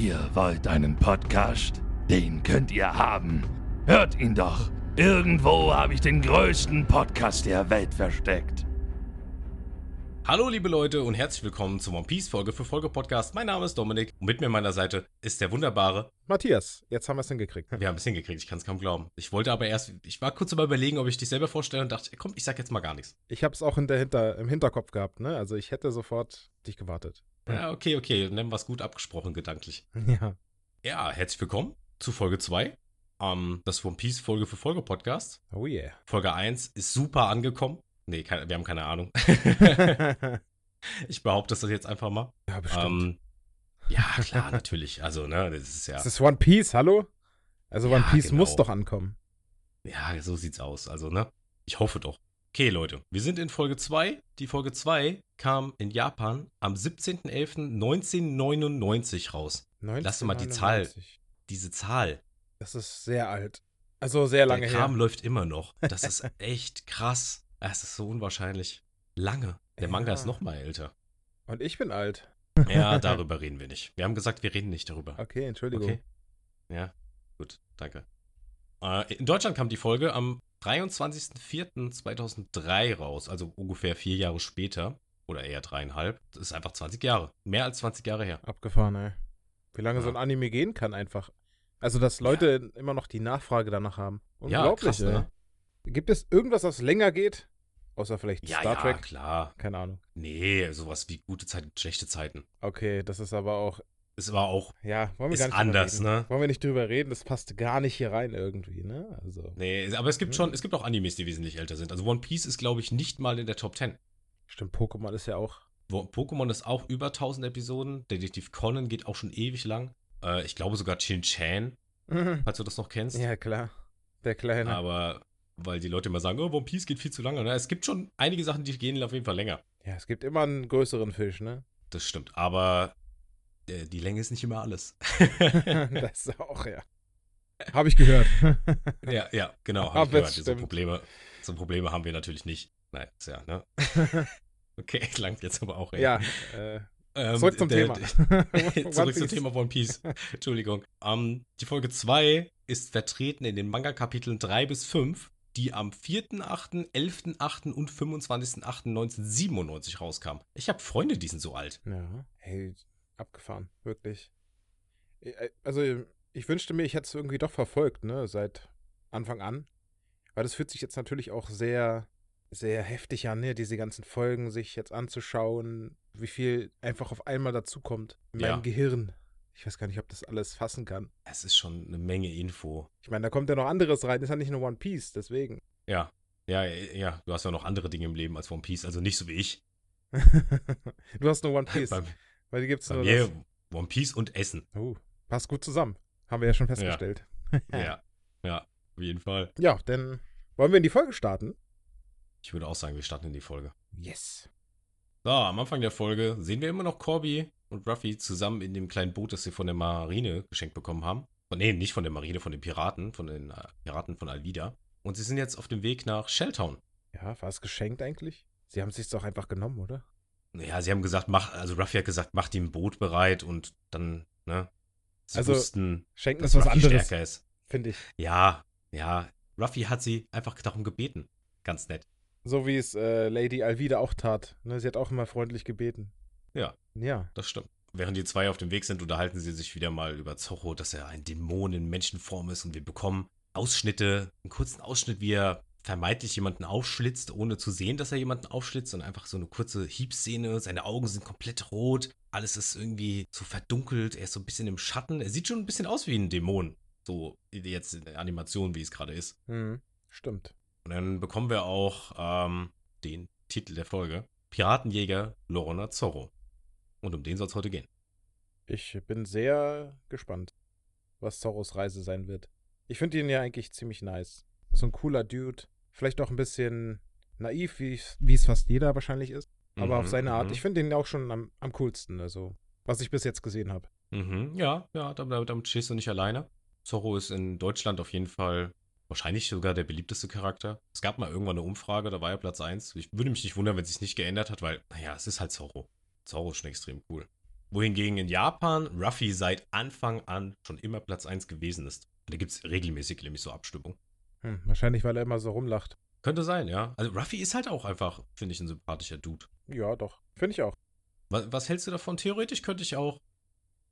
Ihr wollt einen Podcast? Den könnt ihr haben. Hört ihn doch. Irgendwo habe ich den größten Podcast der Welt versteckt. Hallo liebe Leute und herzlich willkommen zum One Piece Folge für Folge Podcast. Mein Name ist Dominik und mit mir an meiner Seite ist der wunderbare. Matthias, jetzt haben wir es hingekriegt. Wir haben es hingekriegt, ich kann es kaum glauben. Ich wollte aber erst, ich war kurz über überlegen, ob ich dich selber vorstelle und dachte, komm, ich sag jetzt mal gar nichts. Ich habe es auch in der Hinter, im Hinterkopf gehabt, ne? Also ich hätte sofort dich gewartet. Ja, okay, okay, nennen wir es gut abgesprochen gedanklich. Ja. Ja, herzlich willkommen zu Folge 2. Ähm, das One Piece Folge für Folge Podcast. Oh yeah. Folge 1 ist super angekommen. Nee, keine, wir haben keine Ahnung. ich behaupte das jetzt einfach mal. ja, bestimmt. Ähm, ja, klar, natürlich. Also, ne, das ist ja. Das ist One Piece, hallo? Also Ja, One Piece genau. muss doch ankommen. Ja, so sieht's aus. Also, ne? Ich hoffe doch. Okay, Leute, wir sind in Folge 2. Die Folge 2 kam in Japan am 17.11.1999 raus. Lass mal die Zahl. 1999. Diese Zahl. Das ist sehr alt. Also sehr lange Der Kram her. läuft immer noch. Das ist echt krass. Es ist so unwahrscheinlich. Lange. Der Manga Ja. ist noch mal älter. Und ich bin alt. Ja, darüber reden wir nicht. Wir haben gesagt, wir reden nicht darüber. Okay, Entschuldigung. Okay. Ja, gut, danke. Äh, in Deutschland kam die Folge am 23.04.2003 raus, also ungefähr vier Jahre später. Oder eher dreieinhalb. Das ist einfach 20 Jahre. Mehr als 20 Jahre her. Abgefahren, ey. Wie lange Ja. so ein Anime gehen kann einfach. Also, dass Leute immer noch die Nachfrage danach haben. Ja, Unglaublich, krass, ey. ne? Gibt es irgendwas, was länger geht? Außer vielleicht Ja, Star ja, Trek? klar. Keine Ahnung. Nee, sowas wie gute Zeiten, schlechte Zeiten. Okay, das ist aber auch Es war auch, Ja, wollen wir Ist gar nicht anders, ne? Wollen wir nicht drüber reden? Das passt gar nicht hier rein irgendwie, ne? Also. nee, aber es gibt Hm. schon, es gibt auch Animes, die wesentlich älter sind. Also One Piece ist, glaube ich, nicht mal in der Top 10. Stimmt, Pokémon ist ja auch. Pokémon ist auch über 1000 Episoden. Detektiv Conan geht auch schon ewig lang. Äh, ich glaube sogar Chin Chan, falls du das noch kennst. ja, klar. Der Kleine. Aber weil die Leute immer sagen, oh, One Piece geht viel zu lange. Ne? Es gibt schon einige Sachen, die gehen auf jeden Fall länger. Ja, es gibt immer einen größeren Fisch, ne? Das stimmt. Aber äh, die Länge ist nicht immer alles. das auch, ja. Habe ich gehört. ja, ja, genau. Aber Hab ich gehört. So. Probleme, so Probleme haben wir natürlich nicht. Nein, ist ja, ne? Okay, langt jetzt aber auch. ey. ja, äh, Ähm, zurück zum der- Thema. der- Zurück zum Thema One Piece. Entschuldigung. Ähm, die Folge 2 ist vertreten in den Manga-Kapiteln 3 bis 5, die am 4.8., 11.8. und 25.8.1997 rauskamen. Ich habe Freunde, die sind so alt. Ja, hey, abgefahren, wirklich. Äh, Also, ich wünschte mir, ich hätte es irgendwie doch verfolgt, ne, seit Anfang an. Weil das fühlt sich jetzt natürlich auch sehr, sehr heftig an, ne, diese ganzen Folgen sich jetzt anzuschauen, wie viel einfach auf einmal dazukommt in Ja. meinem Gehirn. Ich weiß gar nicht, ob das alles fassen kann. Es ist schon eine Menge Info. Ich meine, da kommt ja noch anderes rein, ist ja nicht nur One Piece, deswegen. Ja. Ja, ja, du hast ja noch andere Dinge im Leben als One Piece, also nicht so wie ich. du hast nur One Piece, Bei, weil die gibt's bei nur mir das. One Piece und Essen. Oh, passt gut zusammen. Haben wir ja schon festgestellt. Ja. Ja, auf jeden Fall. Ja, dann wollen wir in die Folge starten. Ich würde auch sagen, wir starten in die Folge. Yes. So, am Anfang der Folge sehen wir immer noch Corby und Ruffy zusammen in dem kleinen Boot, das sie von der Marine geschenkt bekommen haben. Oh, nee, nicht von der Marine, von den Piraten, von den äh, Piraten von Alvida. Und sie sind jetzt auf dem Weg nach Shelltown. Ja, war es geschenkt eigentlich? Sie haben es sich doch einfach genommen, oder? Ja, sie haben gesagt, mach, also Ruffy hat gesagt, mach die ein Boot bereit und dann, ne? Sie Also, wussten, Schenken dass ist was Ruffy anderes, stärker ist. finde ich. Ja, ja. Ruffy hat sie einfach darum gebeten. Ganz nett. So wie es äh, Lady Alvida auch tat. Ne, sie hat auch immer freundlich gebeten. Ja. Ja. Das stimmt. Während die zwei auf dem Weg sind, unterhalten sie sich wieder mal über Zorro, dass er ein Dämon in Menschenform ist und wir bekommen Ausschnitte, einen kurzen Ausschnitt, wie er vermeintlich jemanden aufschlitzt, ohne zu sehen, dass er jemanden aufschlitzt und einfach so eine kurze Hiebszene. Seine Augen sind komplett rot, alles ist irgendwie so verdunkelt, er ist so ein bisschen im Schatten. Er sieht schon ein bisschen aus wie ein Dämon. So jetzt in der Animation, wie es gerade ist. Hm, stimmt. Und dann bekommen wir auch ähm, den Titel der Folge: Piratenjäger Lorona Zorro. Und um den soll es heute gehen. Ich bin sehr gespannt, was Zorros Reise sein wird. Ich finde ihn ja eigentlich ziemlich nice. So ein cooler Dude. Vielleicht auch ein bisschen naiv, wie es- fast jeder wahrscheinlich ist. Aber Mhm, auf seine Art. mhm. Ich finde ihn auch schon am, am coolsten, also was ich bis jetzt gesehen habe. Mhm, ja, ja, damit, damit stehst du nicht alleine. Zorro ist in Deutschland auf jeden Fall wahrscheinlich sogar der beliebteste Charakter. Es gab mal irgendwann eine Umfrage, da war er Platz 1. Ich würde mich nicht wundern, wenn es sich nicht geändert hat, weil, naja, es ist halt Zorro. Zorro ist schon extrem cool. Wohingegen in Japan Ruffy seit Anfang an schon immer Platz 1 gewesen ist. Und da gibt es regelmäßig nämlich so Abstimmungen. Hm, wahrscheinlich, weil er immer so rumlacht. Könnte sein, ja. Also Ruffy ist halt auch einfach, finde ich, ein sympathischer Dude. Ja, doch. Finde ich auch. Was, was, hältst du davon? Theoretisch könnte ich auch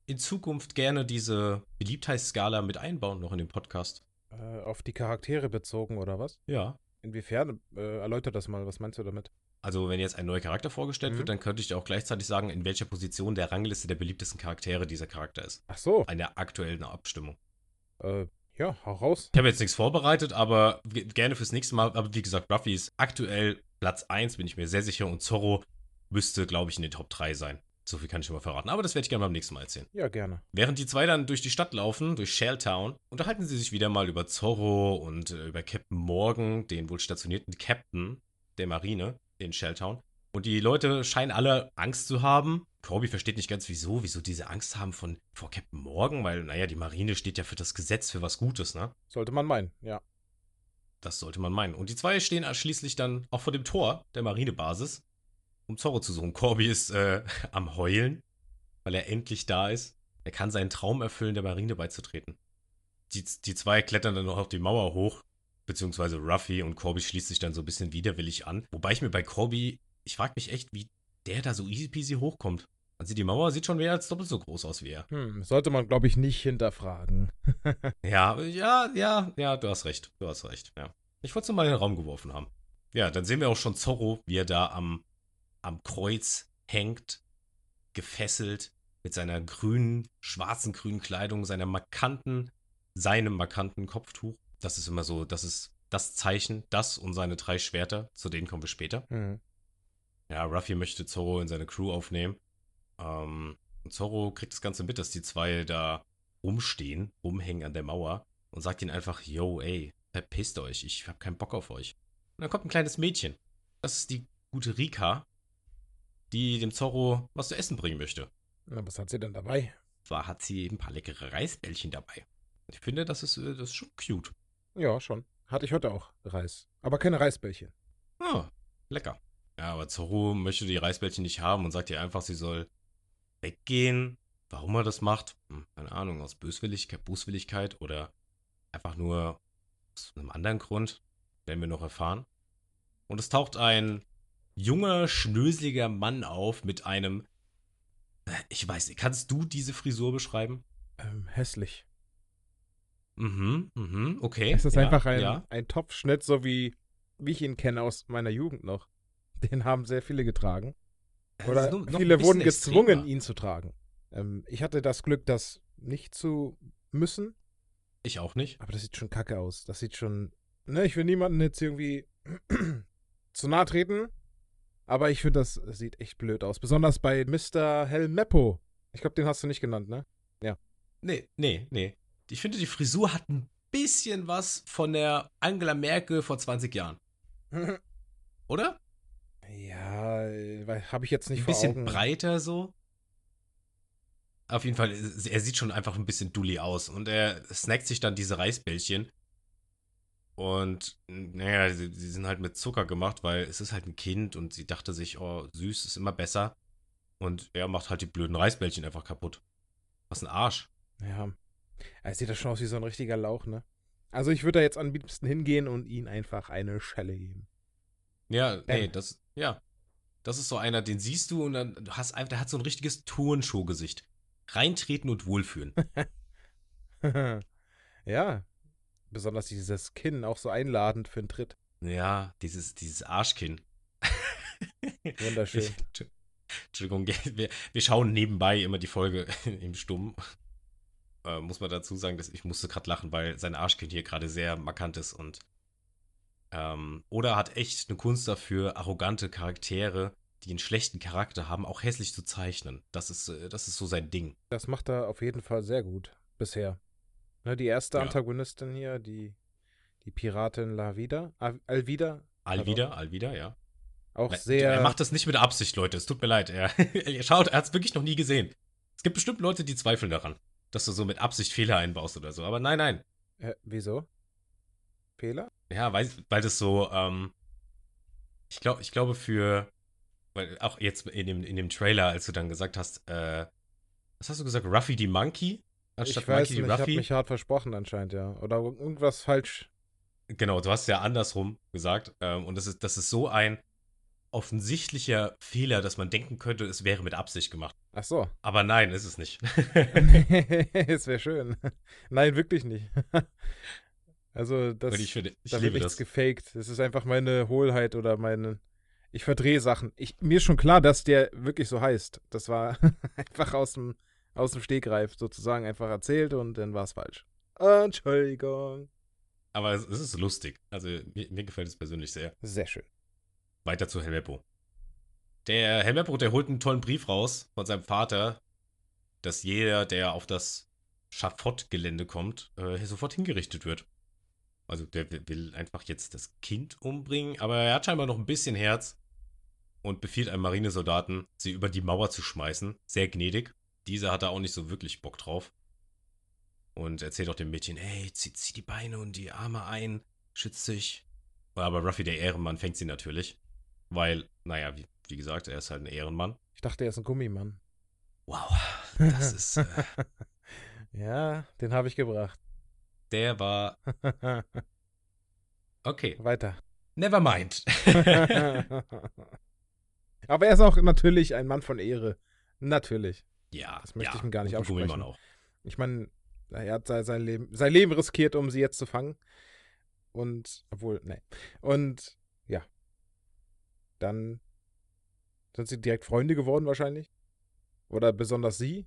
in Zukunft gerne diese Beliebtheitsskala mit einbauen, noch in den Podcast. Äh, auf die Charaktere bezogen, oder was? Ja. Inwiefern? Äh, erläutert das mal. Was meinst du damit? Also, wenn jetzt ein neuer Charakter vorgestellt mhm. wird, dann könnte ich auch gleichzeitig sagen, in welcher Position der Rangliste der beliebtesten Charaktere dieser Charakter ist. Ach so. Eine aktuelle Abstimmung. Äh, ja, hau raus. Ich habe jetzt nichts vorbereitet, aber gerne fürs nächste Mal. Aber wie gesagt, Ruffy ist aktuell Platz 1, bin ich mir sehr sicher. Und Zorro müsste, glaube ich, in den Top 3 sein. So viel kann ich schon mal verraten. Aber das werde ich gerne beim nächsten Mal erzählen. Ja, gerne. Während die zwei dann durch die Stadt laufen, durch Shelltown, unterhalten sie sich wieder mal über Zorro und äh, über Captain Morgan, den wohl stationierten Captain der Marine in Shelltown. Und die Leute scheinen alle Angst zu haben. Corby versteht nicht ganz, wieso, wieso diese Angst haben von, vor Captain Morgan, weil, naja, die Marine steht ja für das Gesetz, für was Gutes, ne? Sollte man meinen, ja. Das sollte man meinen. Und die zwei stehen schließlich dann auch vor dem Tor der Marinebasis, um Zorro zu suchen. Corby ist äh, am Heulen, weil er endlich da ist. Er kann seinen Traum erfüllen, der Marine beizutreten. Die, die zwei klettern dann noch auf die Mauer hoch, beziehungsweise Ruffy und Corby schließt sich dann so ein bisschen widerwillig an. Wobei ich mir bei Corby ich frage mich echt, wie der da so easy peasy hochkommt. Also die Mauer sieht schon mehr als doppelt so groß aus wie er. Hm, sollte man, glaube ich, nicht hinterfragen. ja, ja, ja, ja, du hast recht. Du hast recht, ja. Ich wollte es mal in den Raum geworfen haben. Ja, dann sehen wir auch schon Zorro, wie er da am, am Kreuz hängt, gefesselt, mit seiner grünen, schwarzen grünen Kleidung, seiner markanten, seinem markanten Kopftuch. Das ist immer so, das ist das Zeichen, das und seine drei Schwerter, zu denen kommen wir später. Mhm. Ja, Ruffy möchte Zorro in seine Crew aufnehmen. Ähm, und Zorro kriegt das Ganze mit, dass die zwei da rumstehen, rumhängen an der Mauer und sagt ihnen einfach, yo, ey, verpisst euch, ich hab keinen Bock auf euch. Und dann kommt ein kleines Mädchen. Das ist die gute Rika, die dem Zorro was zu essen bringen möchte. Na, was hat sie denn dabei? Zwar hat sie ein paar leckere Reisbällchen dabei. Ich finde, das ist, äh, das ist schon cute. Ja, schon. Hatte ich heute auch Reis. Aber keine Reisbällchen. Ah, lecker. Ja, aber Zorro möchte die Reisbällchen nicht haben und sagt ihr einfach, sie soll weggehen. Warum er das macht? Hm, keine Ahnung, aus Böswilligkeit, Bußwilligkeit oder einfach nur aus einem anderen Grund. Werden wir noch erfahren. Und es taucht ein junger, schnöseliger Mann auf mit einem. Äh, ich weiß nicht, kannst du diese Frisur beschreiben? Ähm, hässlich. Mhm, mhm, okay. Es ist ja, einfach ein, ja. ein Topfschnitt, so wie, wie ich ihn kenne aus meiner Jugend noch. Den haben sehr viele getragen. Oder nur, viele wurden gezwungen, extremer. ihn zu tragen. Ähm, ich hatte das Glück, das nicht zu müssen. Ich auch nicht. Aber das sieht schon kacke aus. Das sieht schon. Ne, ich will niemanden jetzt irgendwie zu nahe treten. Aber ich finde, das sieht echt blöd aus. Besonders bei Mr. Helmeppo. Ich glaube, den hast du nicht genannt, ne? Ja. Nee, nee, nee. Ich finde, die Frisur hat ein bisschen was von der Angela Merkel vor 20 Jahren. Oder? Ja, habe ich jetzt nicht Ein bisschen Augen. breiter so. Auf jeden Fall, er sieht schon einfach ein bisschen dully aus und er snackt sich dann diese Reisbällchen. Und naja, sie, sie sind halt mit Zucker gemacht, weil es ist halt ein Kind und sie dachte sich, oh, süß ist immer besser. Und er macht halt die blöden Reisbällchen einfach kaputt. Was ein Arsch. Ja. Er sieht das schon aus wie so ein richtiger Lauch, ne? Also ich würde da jetzt am liebsten hingehen und ihm einfach eine Schelle geben. Ja, nee, das, ja. Das ist so einer, den siehst du und dann du hast einfach, der hat so ein richtiges Turnshow-Gesicht. Reintreten und wohlfühlen. ja. Besonders dieses Kinn, auch so einladend für einen Tritt. Ja, dieses, dieses Arschkinn. Wunderschön. Entschuldigung, wir, wir, schauen nebenbei immer die Folge im Stumm. Äh, muss man dazu sagen, dass ich musste gerade lachen, weil sein Arschkinn hier gerade sehr markant ist und ähm, oder hat echt eine Kunst dafür, arrogante Charaktere, die einen schlechten Charakter haben, auch hässlich zu zeichnen. Das ist, äh, das ist so sein Ding. Das macht er auf jeden Fall sehr gut bisher. Ne, die erste ja. Antagonistin hier, die, die Piratin La Vida, Alvida. Alvida, Alvida, ja. Auch sehr. Er macht das nicht mit Absicht, Leute. Es tut mir leid. Er, er schaut, er hat es wirklich noch nie gesehen. Es gibt bestimmt Leute, die zweifeln daran, dass du so mit Absicht Fehler einbaust oder so. Aber nein, nein. Äh, wieso? Fehler? Ja, weil, weil das so, ähm, ich glaube, ich glaube für, weil auch jetzt in dem, in dem Trailer, als du dann gesagt hast, äh, was hast du gesagt? Ruffy die Monkey? Anstatt ich weiß Monkey nicht, die ich habe Ruffy? mich hart versprochen anscheinend, ja. Oder irgendwas falsch. Genau, du hast ja andersrum gesagt. Ähm, und das ist, das ist so ein offensichtlicher Fehler, dass man denken könnte, es wäre mit Absicht gemacht. Ach so. Aber nein, ist es nicht. Es wäre schön. Nein, wirklich nicht. Also, das, und ich finde, ich da wird nichts das. gefaked. Das ist einfach meine Hohlheit oder meine. Ich verdrehe Sachen. Ich, mir ist schon klar, dass der wirklich so heißt. Das war einfach aus dem, aus dem Stegreif sozusagen einfach erzählt und dann war es falsch. Entschuldigung. Aber es, es ist lustig. Also mir, mir gefällt es persönlich sehr. Sehr schön. Weiter zu Helmeppo. Der Helmeppo, der holt einen tollen Brief raus von seinem Vater, dass jeder, der auf das Schafott-Gelände kommt, äh, sofort hingerichtet wird. Also der will- einfach jetzt das Kind umbringen, aber er hat scheinbar noch ein bisschen Herz und befiehlt einem Marinesoldaten, sie über die Mauer zu schmeißen. Sehr gnädig. Dieser hat da auch nicht so wirklich Bock drauf. Und erzählt auch dem Mädchen, ey, zieh, zieh die Beine und die Arme ein, schütz dich. Aber Ruffy, der Ehrenmann, fängt sie natürlich. Weil, naja, wie, wie gesagt, er ist halt ein Ehrenmann. Ich dachte, er ist ein Gummimann. Wow, das ist. Äh, ja, den habe ich gebracht. der war. Okay, Weiter. never mind. Aber er ist auch natürlich ein Mann von Ehre. Natürlich. ja, Das möchte ja, ich ihm gar nicht absprechen. auch. Ich meine, er hat sein, Leben, sein Leben riskiert, um sie jetzt zu fangen. Und, obwohl, ne. Und, ja. Dann sind sie direkt Freunde geworden wahrscheinlich. Oder besonders sie.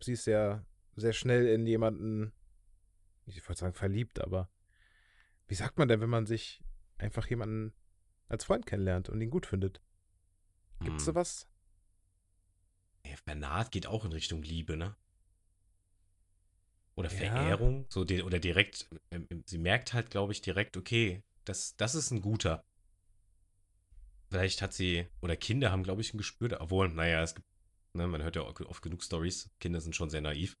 Sie ist ja sehr schnell in jemanden, ich wollte sagen verliebt, aber wie sagt man denn, wenn man sich einfach jemanden als Freund kennenlernt und ihn gut findet? Gibt's Hm. sowas? Ja, Bernard geht auch in Richtung Liebe, ne? Oder Ja. Verehrung, so di- oder direkt, ähm, sie merkt halt, glaube ich, direkt, okay, das, das ist ein guter. Vielleicht hat sie, oder Kinder haben, glaube ich, ein Gespür, obwohl, naja, es gibt, ne, man hört ja oft genug Stories, Kinder sind schon sehr naiv.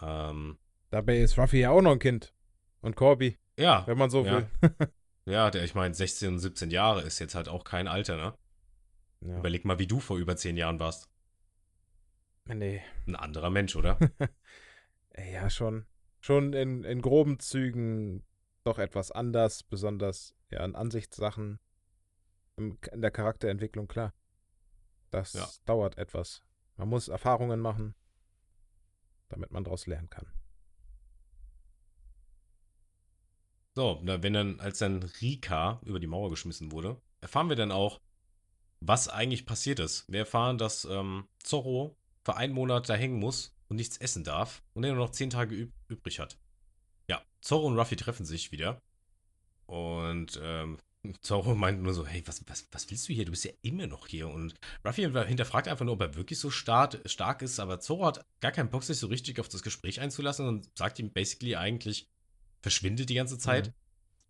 Ähm, Dabei ist Ruffy ja auch noch ein Kind. Und Corby, ja, wenn man so Ja. will. ja, der, ich meine, 16 und 17 Jahre ist jetzt halt auch kein Alter, ne? Ja. Überleg mal, wie du vor über 10 Jahren warst. Nee. Ein anderer Mensch, oder? Ja, schon. Schon in, in groben Zügen doch etwas anders, besonders ja, an Ansichtssachen. In der Charakterentwicklung, klar. Das Ja. dauert etwas. Man muss Erfahrungen machen, damit man daraus lernen kann. So, wenn dann, als dann Rika über die Mauer geschmissen wurde, erfahren wir dann auch, was eigentlich passiert ist. Wir erfahren, dass ähm, Zorro für einen Monat da hängen muss und nichts essen darf und er nur noch zehn Tage üb übrig hat. Ja, Zorro und Ruffy treffen sich wieder. Und ähm, Zorro meint nur so, hey, was, was, was willst du hier? Du bist ja immer noch hier. Und Ruffy hinterfragt einfach nur, ob er wirklich so stark, stark ist. Aber Zorro hat gar keinen Bock, sich so richtig auf das Gespräch einzulassen und sagt ihm basically eigentlich, verschwindet die ganze Zeit.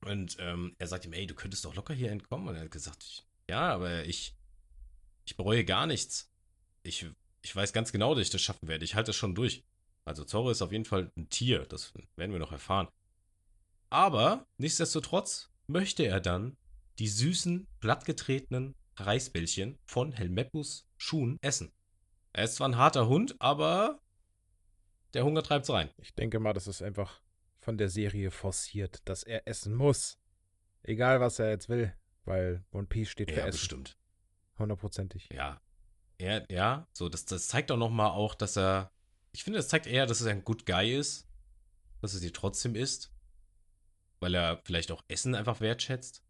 Und ähm, er sagt ihm, ey, du könntest doch locker hier entkommen. Und er hat gesagt, ja, aber ich, ich bereue gar nichts. Ich, ich weiß ganz genau, dass ich das schaffen werde. Ich halte das schon durch. Also Zorro ist auf jeden Fall ein Tier, das werden wir noch erfahren. Aber nichtsdestotrotz möchte er dann die süßen, plattgetretenen Reisbällchen von Helmeppus Schuhen essen. Er ist zwar ein harter Hund, aber der Hunger treibt's rein. Ich denke mal, das ist einfach von der Serie forciert, dass er essen muss. Egal, was er jetzt will, weil One Piece steht für Ja, Essen. bestimmt. Hundertprozentig. Ja. Er, ja, so, das, das zeigt auch nochmal auch, dass er. Ich finde, das zeigt eher, dass er ein Good Guy ist. Dass er sie trotzdem isst. Weil er vielleicht auch Essen einfach wertschätzt.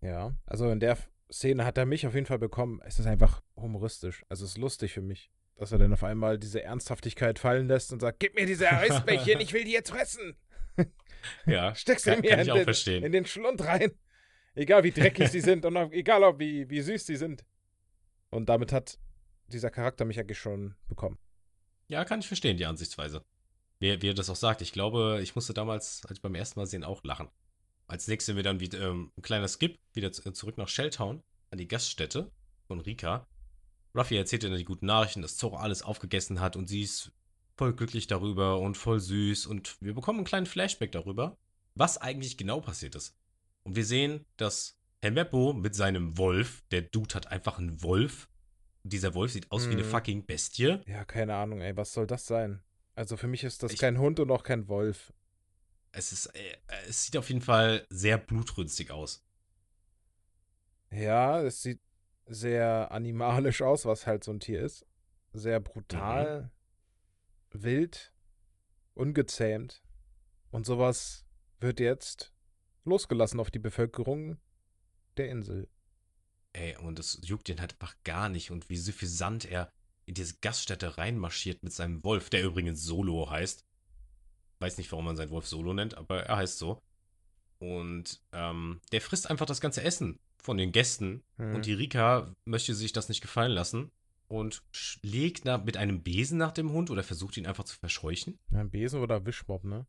Ja, also in der Szene hat er mich auf jeden Fall bekommen. Es ist einfach humoristisch. Also es ist lustig für mich, dass er dann auf einmal diese Ernsthaftigkeit fallen lässt und sagt, gib mir diese Eisbällchen, ich will die jetzt fressen. Ja, Steckst du kann, mir in, ich auch den, verstehen. in den Schlund rein. Egal wie dreckig sie sind und auch, egal auch wie, wie süß sie sind. Und damit hat dieser Charakter mich eigentlich schon bekommen. Ja, kann ich verstehen, die Ansichtsweise. Wie, wie er das auch sagt. Ich glaube, ich musste damals, als ich beim ersten Mal sehen, auch lachen. Als nächstes sehen wir dann wieder ähm, ein kleiner Skip, wieder zu, zurück nach Shelltown, an die Gaststätte von Rika. Ruffy erzählt ihr dann die guten Nachrichten, dass Zoro alles aufgegessen hat und sie ist voll glücklich darüber und voll süß. Und wir bekommen einen kleinen Flashback darüber, was eigentlich genau passiert ist. Und wir sehen, dass Helmeppo mit seinem Wolf, der Dude hat einfach einen Wolf, dieser Wolf sieht aus wie eine Mhm. fucking Bestie. Ja, keine Ahnung, ey, was soll das sein? Also für mich ist das Ich- kein Hund und auch kein Wolf. Es ist, äh, es sieht auf jeden Fall sehr blutrünstig aus. Ja, es sieht sehr animalisch aus, was halt so ein Tier ist. Sehr Mhm. brutal, wild, ungezähmt. Und sowas wird jetzt losgelassen auf die Bevölkerung der Insel. Ey, und es juckt ihn halt einfach gar nicht. Und wie suffisant er in diese Gaststätte reinmarschiert mit seinem Wolf, der übrigens Solo heißt. Weiß nicht, warum man seinen Wolf Solo nennt, aber er heißt so. Und ähm, der frisst einfach das ganze Essen von den Gästen. Mhm. Und die Rika möchte sich das nicht gefallen lassen und schlägt nach, mit einem Besen nach dem Hund oder versucht ihn einfach zu verscheuchen. Ein Besen oder Wischmob, ne?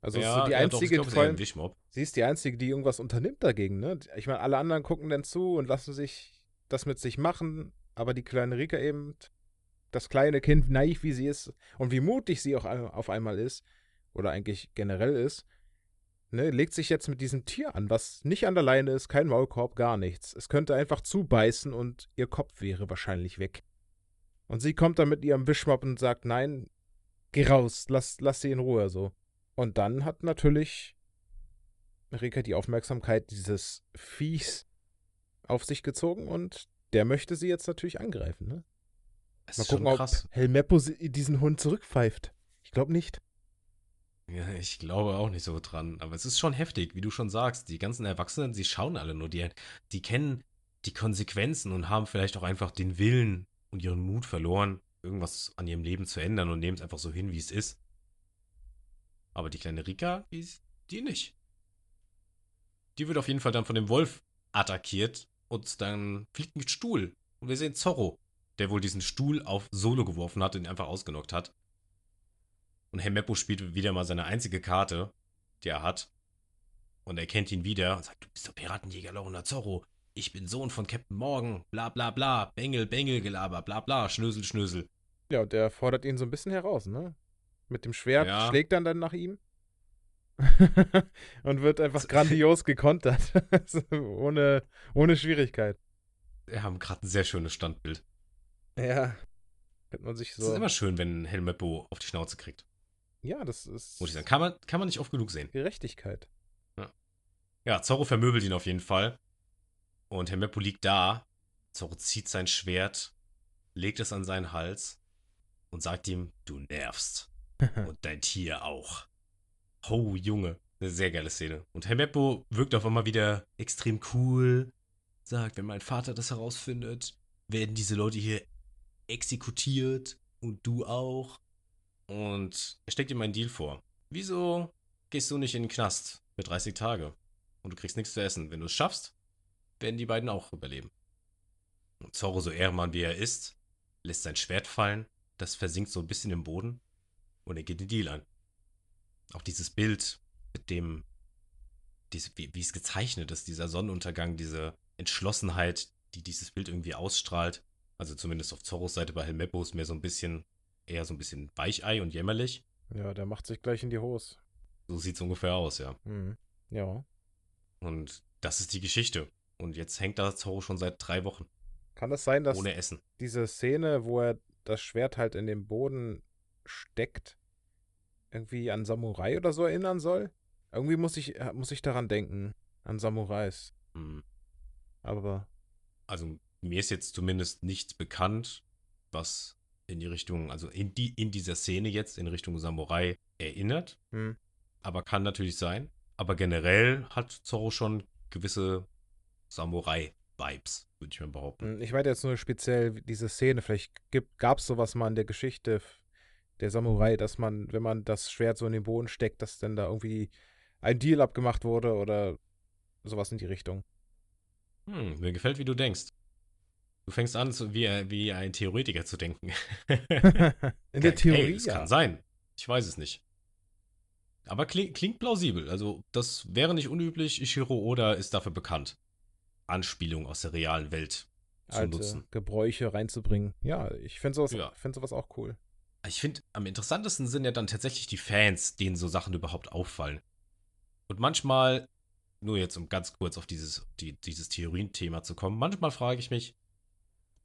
Also ja, so die ja, doch, einzige, glaub, allem, sie ist die einzige, die irgendwas unternimmt dagegen, ne? Ich meine, alle anderen gucken dann zu und lassen sich das mit sich machen, aber die kleine Rika eben, das kleine Kind, naiv wie sie ist und wie mutig sie auch auf einmal ist, oder eigentlich generell ist, ne, legt sich jetzt mit diesem Tier an, was nicht an der Leine ist, kein Maulkorb, gar nichts. Es könnte einfach zubeißen und ihr Kopf wäre wahrscheinlich weg. Und sie kommt dann mit ihrem Wischmopp und sagt, nein, geh raus, lass, lass sie in Ruhe, so. Und dann hat natürlich Rika die Aufmerksamkeit dieses Viehs auf sich gezogen und der möchte sie jetzt natürlich angreifen, ne? Es Mal gucken, ob. Helmeppo diesen Hund zurückpfeift. Ich glaube nicht. Ja, ich glaube auch nicht so dran. Aber es ist schon heftig, wie du schon sagst. Die ganzen Erwachsenen, sie schauen alle nur. Die, die kennen die Konsequenzen und haben vielleicht auch einfach den Willen und ihren Mut verloren, irgendwas an ihrem Leben zu ändern und nehmen es einfach so hin, wie es ist. Aber die kleine Rika, die, die nicht. Die wird auf jeden Fall dann von dem Wolf attackiert und dann fliegt ein Stuhl. Und wir sehen Zorro, der wohl diesen Stuhl auf Solo geworfen hat und ihn einfach ausgenockt hat. Und Hemeppo spielt wieder mal seine einzige Karte, die er hat. Und er kennt ihn wieder und sagt, du bist der Piratenjäger Lorna Zorro. Ich bin Sohn von Captain Morgan. Bla bla bla. Bengel, Bengel, Gelaber. Bla bla. Schnösel, Schnösel. Ja, und der fordert ihn so ein bisschen heraus, ne? Mit dem Schwert Ja. schlägt er dann nach ihm. und wird einfach grandios gekontert. Ohne, ohne Schwierigkeit. Wir haben gerade ein sehr schönes Standbild. Ja. Könnte man sich Es ist so. immer schön, wenn Helmeppo auf die Schnauze kriegt. Ja, das ist Muss ich sagen. Kann man, kann man nicht oft genug sehen. Gerechtigkeit. Ja, Zorro vermöbelt ihn auf jeden Fall. Und Helmeppo liegt da. Zorro zieht sein Schwert, legt es an seinen Hals und sagt ihm, du nervst. Und dein Tier auch. Oh, Junge. Eine sehr geile Szene. Und Helmeppo wirkt auf einmal wieder extrem cool. Sagt, wenn mein Vater das herausfindet, werden diese Leute hier exekutiert und du auch. Und er steckt ihm einen Deal vor. Wieso gehst du nicht in den Knast für 30 Tage? Und du kriegst nichts zu essen. Wenn du es schaffst, werden die beiden auch überleben. Und Zorro, so Ehrenmann wie er ist, lässt sein Schwert fallen. Das versinkt so ein bisschen im Boden. Und er geht den Deal an. Auch dieses Bild mit dem, diese, wie, wie es gezeichnet ist, dieser Sonnenuntergang, diese Entschlossenheit, die dieses Bild irgendwie ausstrahlt. Also zumindest auf Zorros Seite bei Helmeppo ist mehr so ein bisschen, eher so ein bisschen Weichei und jämmerlich. Ja, der macht sich gleich in die Hose. So sieht es ungefähr aus, ja. Mhm. Ja. Und das ist die Geschichte. Und jetzt hängt da Zorro schon seit drei Wochen. Kann es sein, dass ohne Essen. diese Szene, wo er das Schwert halt in den Boden steckt, irgendwie an Samurai oder so erinnern soll? Irgendwie muss ich, äh, muss ich daran denken. An Samurais. Hm. Aber Also mir ist jetzt zumindest nichts bekannt, was in die Richtung, also in, die, in dieser Szene jetzt in Richtung Samurai erinnert. hm, Aber kann natürlich sein. Aber generell hat Zorro schon gewisse Samurai-Vibes, würde ich mal behaupten. hm, ich meine jetzt nur speziell diese Szene. Vielleicht gab es sowas mal in der Geschichte der Samurai, dass man, wenn man das Schwert so in den Boden steckt, dass dann da irgendwie ein Deal abgemacht wurde oder sowas in die Richtung. Hm, mir gefällt, wie du denkst. Du fängst an, wie, wie ein Theoretiker zu denken. in der Theorie, Hey, es ja. kann sein. Ich weiß es nicht. Aber klingt, klingt plausibel. Also, das wäre nicht unüblich. Ishiro Oda ist dafür bekannt, Anspielungen aus der realen Welt zu alte nutzen. Gebräuche reinzubringen. Ja, ich finde sowas, Ja. find sowas auch cool. Ich finde, am interessantesten sind ja dann tatsächlich die Fans, denen so Sachen überhaupt auffallen. Und manchmal, nur jetzt um ganz kurz auf dieses, die, dieses Theorienthema zu kommen, manchmal frage ich mich,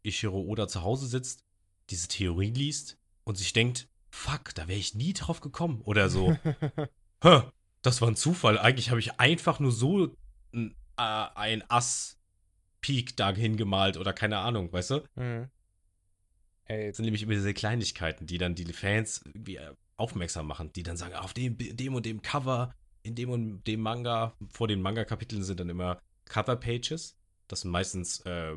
Ishiro Oda zu Hause sitzt, diese Theorie liest und sich denkt, fuck, da wäre ich nie drauf gekommen. Oder so, Hä, das war ein Zufall. Eigentlich habe ich einfach nur so ein, äh, ein Ass-Peak da hingemalt oder keine Ahnung, weißt du? Mhm. Ey, Das sind nämlich immer diese Kleinigkeiten, die dann die Fans irgendwie äh, aufmerksam machen, die dann sagen, auf dem, dem und dem Cover, in dem und dem Manga, vor den Manga-Kapiteln sind dann immer Cover-Pages. Das sind meistens äh,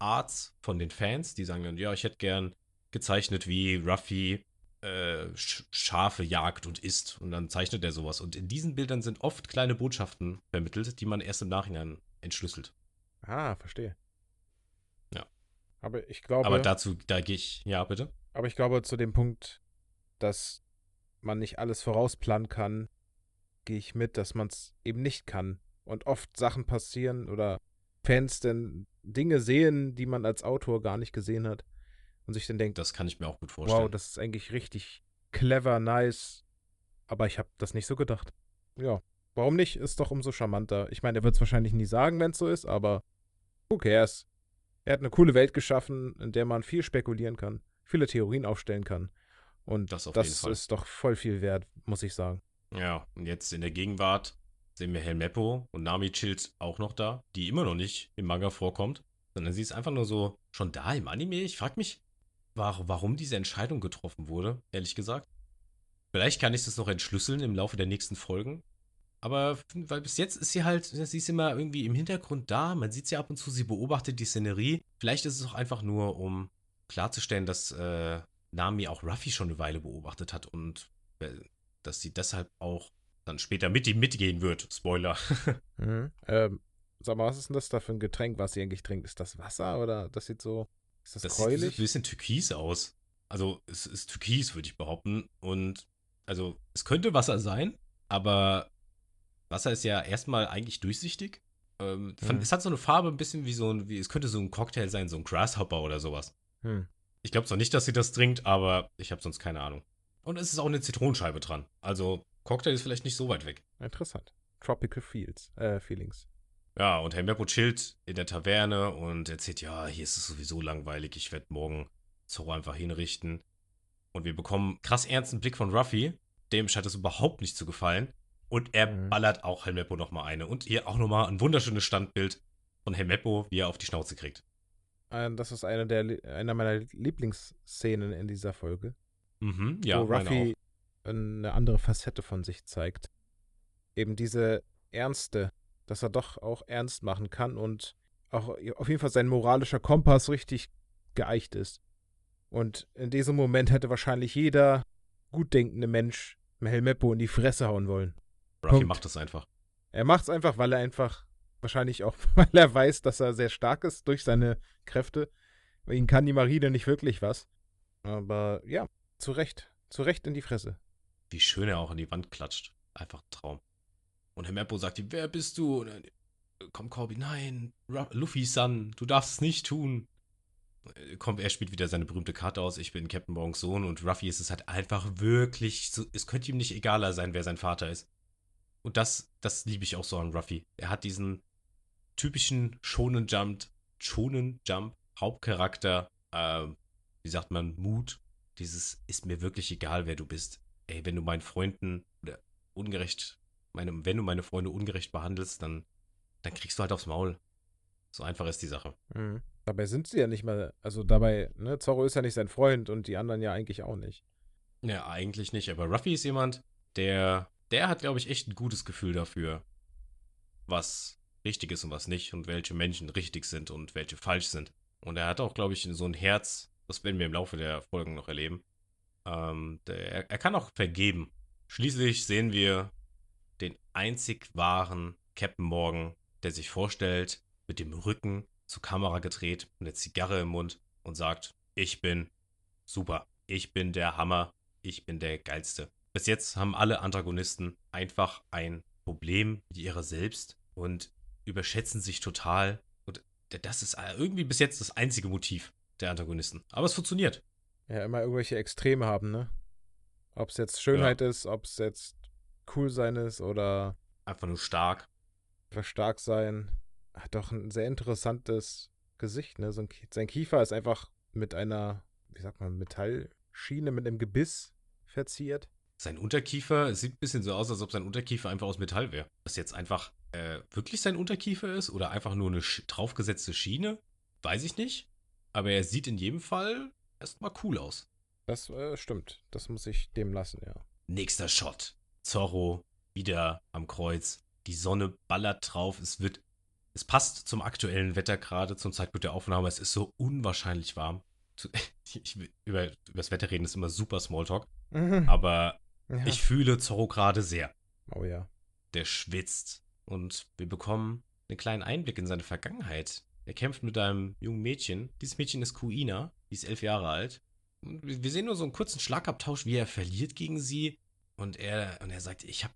Wunscharts von den Fans, die sagen dann, ja, ich hätte gern gezeichnet, wie Ruffy äh, Sch Schafe jagt und isst. Und dann zeichnet er sowas. Und in diesen Bildern sind oft kleine Botschaften vermittelt, die man erst im Nachhinein entschlüsselt. ah, verstehe. Ja. Aber ich glaube, Aber dazu, da gehe ich, ja, bitte. aber ich glaube zu dem Punkt, dass man nicht alles vorausplanen kann, gehe ich mit, dass man es eben nicht kann. Und oft Sachen passieren oder Fans dann Dinge sehen, die man als Autor gar nicht gesehen hat. Und sich dann denkt, Das kann ich mir auch gut vorstellen. wow, das ist eigentlich richtig clever, nice. Aber ich habe das nicht so gedacht. Ja, warum nicht? Ist doch umso charmanter. Ich meine, er wird es wahrscheinlich nie sagen, wenn es so ist, aber who cares? Er hat eine coole Welt geschaffen, in der man viel spekulieren kann, viele Theorien aufstellen kann. Und Das das ist doch voll viel wert, muss ich sagen. Ja, und jetzt in der Gegenwart sehen wir Helmeppo und Nami chillt auch noch da, die immer noch nicht im Manga vorkommt, sondern sie ist einfach nur so schon da im Anime. Ich frage mich, war, warum diese Entscheidung getroffen wurde, ehrlich gesagt. Vielleicht kann ich das noch entschlüsseln im Laufe der nächsten Folgen. Aber weil bis jetzt ist sie halt, sie ist immer irgendwie im Hintergrund da. Man sieht sie ab und zu, sie beobachtet die Szenerie. Vielleicht ist es auch einfach nur, um klarzustellen, dass äh, Nami auch Ruffy schon eine Weile beobachtet hat und äh, dass sie deshalb auch dann später mit ihm mitgehen wird. Spoiler. Mhm. Ähm, sag mal, was ist denn das da für ein Getränk, was sie eigentlich trinkt? Ist das Wasser oder das sieht so. Ist das, Das sieht gräulich? ein bisschen türkis aus. Also es ist türkis, würde ich behaupten. Und also es könnte Wasser sein, aber Wasser ist ja erstmal eigentlich durchsichtig. Ähm, Mhm. Es hat so eine Farbe ein bisschen wie so ein, wie, es könnte so ein Cocktail sein, so ein Grasshopper oder sowas. Hm. Ich glaube zwar nicht, dass sie das trinkt, aber ich habe sonst keine Ahnung. Und es ist auch eine Zitronenscheibe dran. Also Cocktail ist vielleicht nicht so weit weg. Interessant. Tropical Feels, äh, Feelings. Ja, und Herr Meppo chillt in der Taverne und erzählt, ja, hier ist es sowieso langweilig, ich werde morgen Zorro einfach hinrichten. Und wir bekommen einen krass ernsten Blick von Ruffy, dem scheint es überhaupt nicht zu gefallen. Und er Mhm. ballert auch Helmeppo nochmal eine. Und hier auch nochmal ein wunderschönes Standbild von Helmeppo, wie er auf die Schnauze kriegt. Äh, das ist eine der einer meiner Lieblingsszenen in dieser Folge. Mhm, ja, wo Ruffy eine andere Facette von sich zeigt. Eben diese Ernste, dass er doch auch ernst machen kann und auch auf jeden Fall sein moralischer Kompass richtig geeicht ist. Und in diesem Moment hätte wahrscheinlich jeder gut denkende Mensch Helmeppo in die Fresse hauen wollen. Ruffy Punkt. macht das einfach. Er macht es einfach, weil er einfach, wahrscheinlich auch, weil er weiß, dass er sehr stark ist durch seine Kräfte. Ihm kann die Marine nicht wirklich was. Aber ja, zu Recht. Zu Recht in die Fresse. Wie schön er auch an die Wand klatscht. Einfach ein Traum. Und Helmeppo sagt ihm, wer bist du? Und dann, Komm, Corby, nein, Luffy-san, du darfst es nicht tun. Äh, Kommt, er spielt wieder seine berühmte Karte aus, ich bin Captain Morgens Sohn und Ruffy ist es halt einfach wirklich, so, es könnte ihm nicht egaler sein, wer sein Vater ist. Und das, das liebe ich auch so an Ruffy. Er hat diesen typischen Shonen Jump, Shonen Jump Hauptcharakter, äh, wie sagt man, Mut. Dieses ist mir wirklich egal, wer du bist. Ey, wenn du meinen Freunden oder ungerecht, meine, wenn du meine Freunde ungerecht behandelst, dann, dann kriegst du halt aufs Maul. So einfach ist die Sache. Mhm. Dabei sind sie ja nicht mal, also dabei, ne, Zorro ist ja nicht sein Freund und die anderen ja eigentlich auch nicht. Ja, eigentlich nicht, aber Ruffy ist jemand, der, der hat, glaube ich, echt ein gutes Gefühl dafür, was richtig ist und was nicht und welche Menschen richtig sind und welche falsch sind. Und er hat auch, glaube ich, so ein Herz, das werden wir im Laufe der Folgen noch erleben. Ähm, der, er, kann auch vergeben. Schließlich sehen wir den einzig wahren Captain Morgan, der sich vorstellt, mit dem Rücken zur Kamera gedreht, mit einer Zigarre im Mund und sagt, ich bin super, ich bin der Hammer, ich bin der Geilste. Bis jetzt haben alle Antagonisten einfach ein Problem mit ihrer selbst und überschätzen sich total. Und das ist irgendwie bis jetzt das einzige Motiv der Antagonisten. Aber es funktioniert. Ja, immer irgendwelche Extreme haben, ne? Ob es jetzt Schönheit ist, ob es jetzt cool sein ist oder Einfach nur stark. einfach stark sein. Hat doch ein sehr interessantes Gesicht, ne? So ein, sein Kiefer ist einfach mit einer, wie sagt man, Metallschiene mit einem Gebiss verziert. Sein Unterkiefer, es sieht ein bisschen so aus, als ob sein Unterkiefer einfach aus Metall wäre. Das jetzt einfach äh, wirklich sein Unterkiefer ist oder einfach nur eine draufgesetzte Schiene, weiß ich nicht. Aber er sieht in jedem Fall erstmal cool aus. Das äh, stimmt. Das muss ich dem lassen, ja. Nächster Shot. Zorro wieder am Kreuz. Die Sonne ballert drauf. Es wird. Es passt zum aktuellen Wetter gerade, zum Zeitpunkt der Aufnahme. Es ist so unwahrscheinlich warm. Ich, über, über das Wetter reden ist immer super Smalltalk. Mhm. Aber Ja. ich fühle Zorro gerade sehr. oh ja. Der schwitzt. Und wir bekommen einen kleinen Einblick in seine Vergangenheit. Er kämpft mit einem jungen Mädchen. Dieses Mädchen ist Kuina. Die ist elf Jahre alt. Und wir sehen nur so einen kurzen Schlagabtausch, wie er verliert gegen sie. Und er, und er sagt, ich habe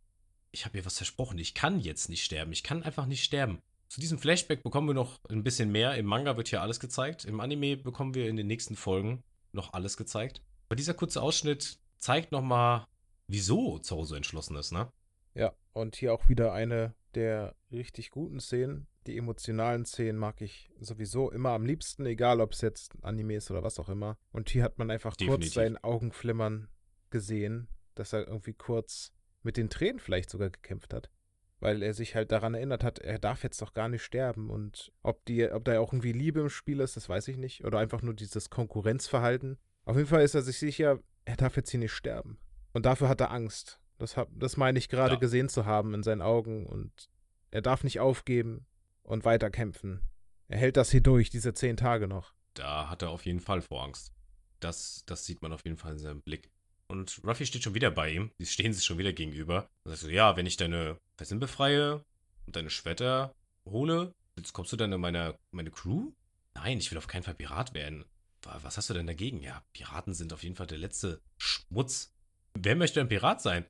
ich hab ihr was versprochen. Ich kann jetzt nicht sterben. Ich kann einfach nicht sterben. Zu diesem Flashback bekommen wir noch ein bisschen mehr. Im Manga wird hier alles gezeigt. Im Anime bekommen wir in den nächsten Folgen noch alles gezeigt. Aber dieser kurze Ausschnitt zeigt nochmal, wieso Zorro so entschlossen ist, ne? Ja, und hier auch wieder eine der richtig guten Szenen. Die emotionalen Szenen mag ich sowieso immer am liebsten, egal ob es jetzt ein Anime ist oder was auch immer. Und hier hat man einfach Definitiv. kurz seinen Augenflimmern gesehen, dass er irgendwie kurz mit den Tränen vielleicht sogar gekämpft hat. Weil er sich halt daran erinnert hat, er darf jetzt doch gar nicht sterben. Und ob, die, ob da auch irgendwie Liebe im Spiel ist, das weiß ich nicht. Oder einfach nur dieses Konkurrenzverhalten. Auf jeden Fall ist er sich sicher, er darf jetzt hier nicht sterben. Und dafür hat er Angst. Das, hab, das meine ich gerade Ja. gesehen zu haben in seinen Augen. Und er darf nicht aufgeben und weiter kämpfen. Er hält das hier durch, diese zehn Tage noch. Da hat er auf jeden Fall vor Angst. Das, das sieht man auf jeden Fall in seinem Blick. Und Ruffy steht schon wieder bei ihm. Die stehen sich schon wieder gegenüber. Und sagt so, ja, wenn ich deine Fesseln befreie und deine Schwerter hole, jetzt kommst du dann in meine, meine Crew? Nein, ich will auf keinen Fall Pirat werden. Wa- Was hast du denn dagegen? Ja, Piraten sind auf jeden Fall der letzte Schmutz. Wer möchte ein Pirat sein?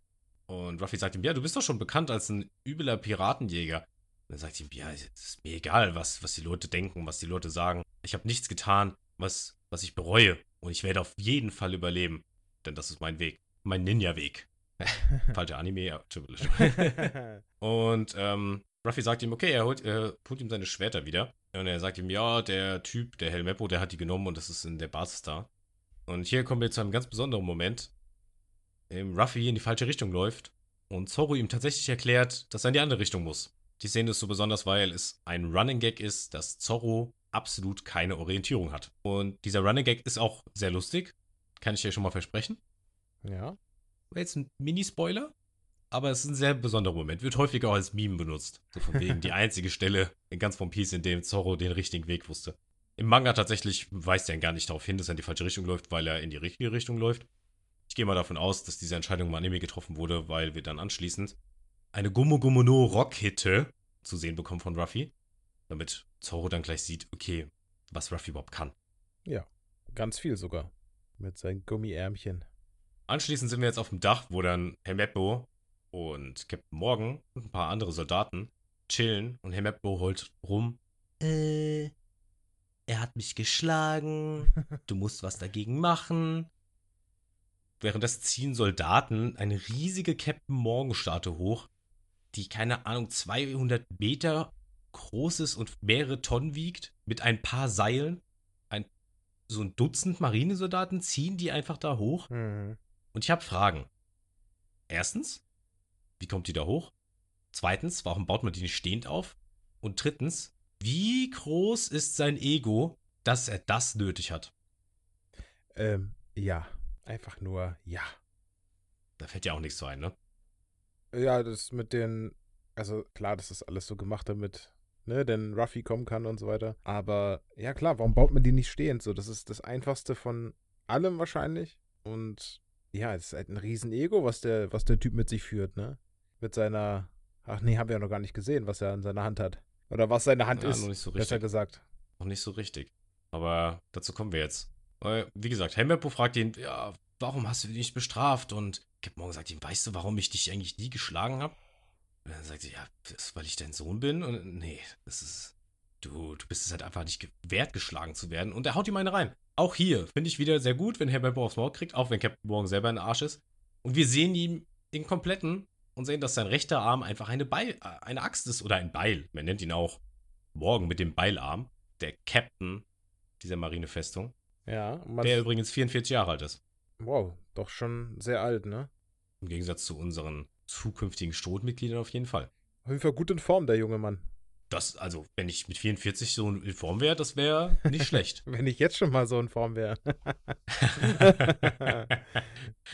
Und Ruffy sagt ihm, ja, du bist doch schon bekannt als ein übler Piratenjäger. Und dann sagt ihm, ja, es ist mir egal, was, was die Leute denken, was die Leute sagen. Ich habe nichts getan, was, was ich bereue. Und ich werde auf jeden Fall überleben. Denn das ist mein Weg. Mein Ninja-Weg. Falscher Anime, ja, tschüss. Und ähm, Ruffy sagt ihm, okay, er holt, er holt ihm seine Schwerter wieder. Und er sagt ihm, ja, der Typ, der Helmeppo, der hat die genommen und das ist in der Basis da. Und hier kommen wir zu einem ganz besonderen Moment. Im Ruffy in die falsche Richtung läuft und Zorro ihm tatsächlich erklärt, dass er in die andere Richtung muss. Die Szene ist so besonders, weil es ein Running Gag ist, dass Zorro absolut keine Orientierung hat. Und dieser Running Gag ist auch sehr lustig. Kann ich dir schon mal versprechen. ja. Jetzt ein Mini-Spoiler, aber es ist ein sehr besonderer Moment. Wird häufiger auch als Meme benutzt. So von wegen die einzige Stelle in ganz One Piece, in dem Zorro den richtigen Weg wusste. Im Manga tatsächlich weist er gar nicht darauf hin, dass er in die falsche Richtung läuft, weil er in die richtige Richtung läuft. Ich gehe mal davon aus, dass diese Entscheidung im Anime getroffen wurde, weil wir dann anschließend eine Gummo Gummo no Rock-Hitte zu sehen bekommen von Ruffy. Damit Zorro dann gleich sieht, okay, was Ruffy überhaupt kann. Ganz viel sogar. Mit seinen Gummiärmchen. Anschließend sind wir jetzt auf dem Dach, wo dann Helmeppo und Captain Morgan und ein paar andere Soldaten chillen und Helmeppo holt rum. Äh, er hat mich geschlagen. Du musst was dagegen machen. Währenddessen ziehen Soldaten eine riesige Captain Morgan-Statue hoch, die, keine Ahnung, 200 Meter groß ist und mehrere Tonnen wiegt, mit ein paar Seilen. Ein, so ein Dutzend Marinesoldaten ziehen die einfach da hoch. Mhm. Und ich habe Fragen. Erstens, wie kommt die da hoch? Zweitens, warum baut man die nicht stehend auf? Und drittens, wie groß ist sein Ego, dass er das nötig hat? Ähm, ja. Einfach nur ja. Da fällt ja auch nichts zu ein, ne? Ja, das mit den, also klar, das ist alles so gemacht, damit, ne, denn Ruffy kommen kann und so weiter. Aber ja klar, warum baut man die nicht stehend? So, das ist das einfachste von allem wahrscheinlich. Und ja, es ist halt ein Riesen-Ego, was der, was der Typ mit sich führt, ne? Mit seiner, ach nee, haben wir ja noch gar nicht gesehen, was er an seiner Hand hat. Oder was seine Hand Ja, ist, noch nicht so besser richtig. gesagt. Noch nicht so richtig. Aber dazu kommen wir jetzt. Weil, wie gesagt, Helmeppo fragt ihn, ja, warum hast du dich nicht bestraft? Und Captain Morgan sagt ihm, weißt du, warum ich dich eigentlich nie geschlagen habe? Und dann sagt sie, ja, ist, weil ich dein Sohn bin. Und nee, das ist, du, du bist es halt einfach nicht wert, geschlagen zu werden. Und er haut ihm eine rein. Auch hier finde ich wieder sehr gut, wenn Helmeppo aufs Maul kriegt, auch wenn Captain Morgan selber ein Arsch ist. Und wir sehen ihn den kompletten und sehen, dass sein rechter Arm einfach eine, Beil, äh, eine Axt ist oder ein Beil. Man nennt ihn auch Morgan mit dem Beilarm. der Captain dieser Marinefestung, Ja, der übrigens 44 Jahre alt ist. wow, doch schon sehr alt, ne? Im Gegensatz zu unseren zukünftigen Strohmitgliedern auf jeden Fall. Auf jeden Fall gut in Form, der junge Mann. Das, also, wenn ich mit 44 so in Form wäre, das wäre nicht schlecht. Wenn ich jetzt schon mal so in Form wäre.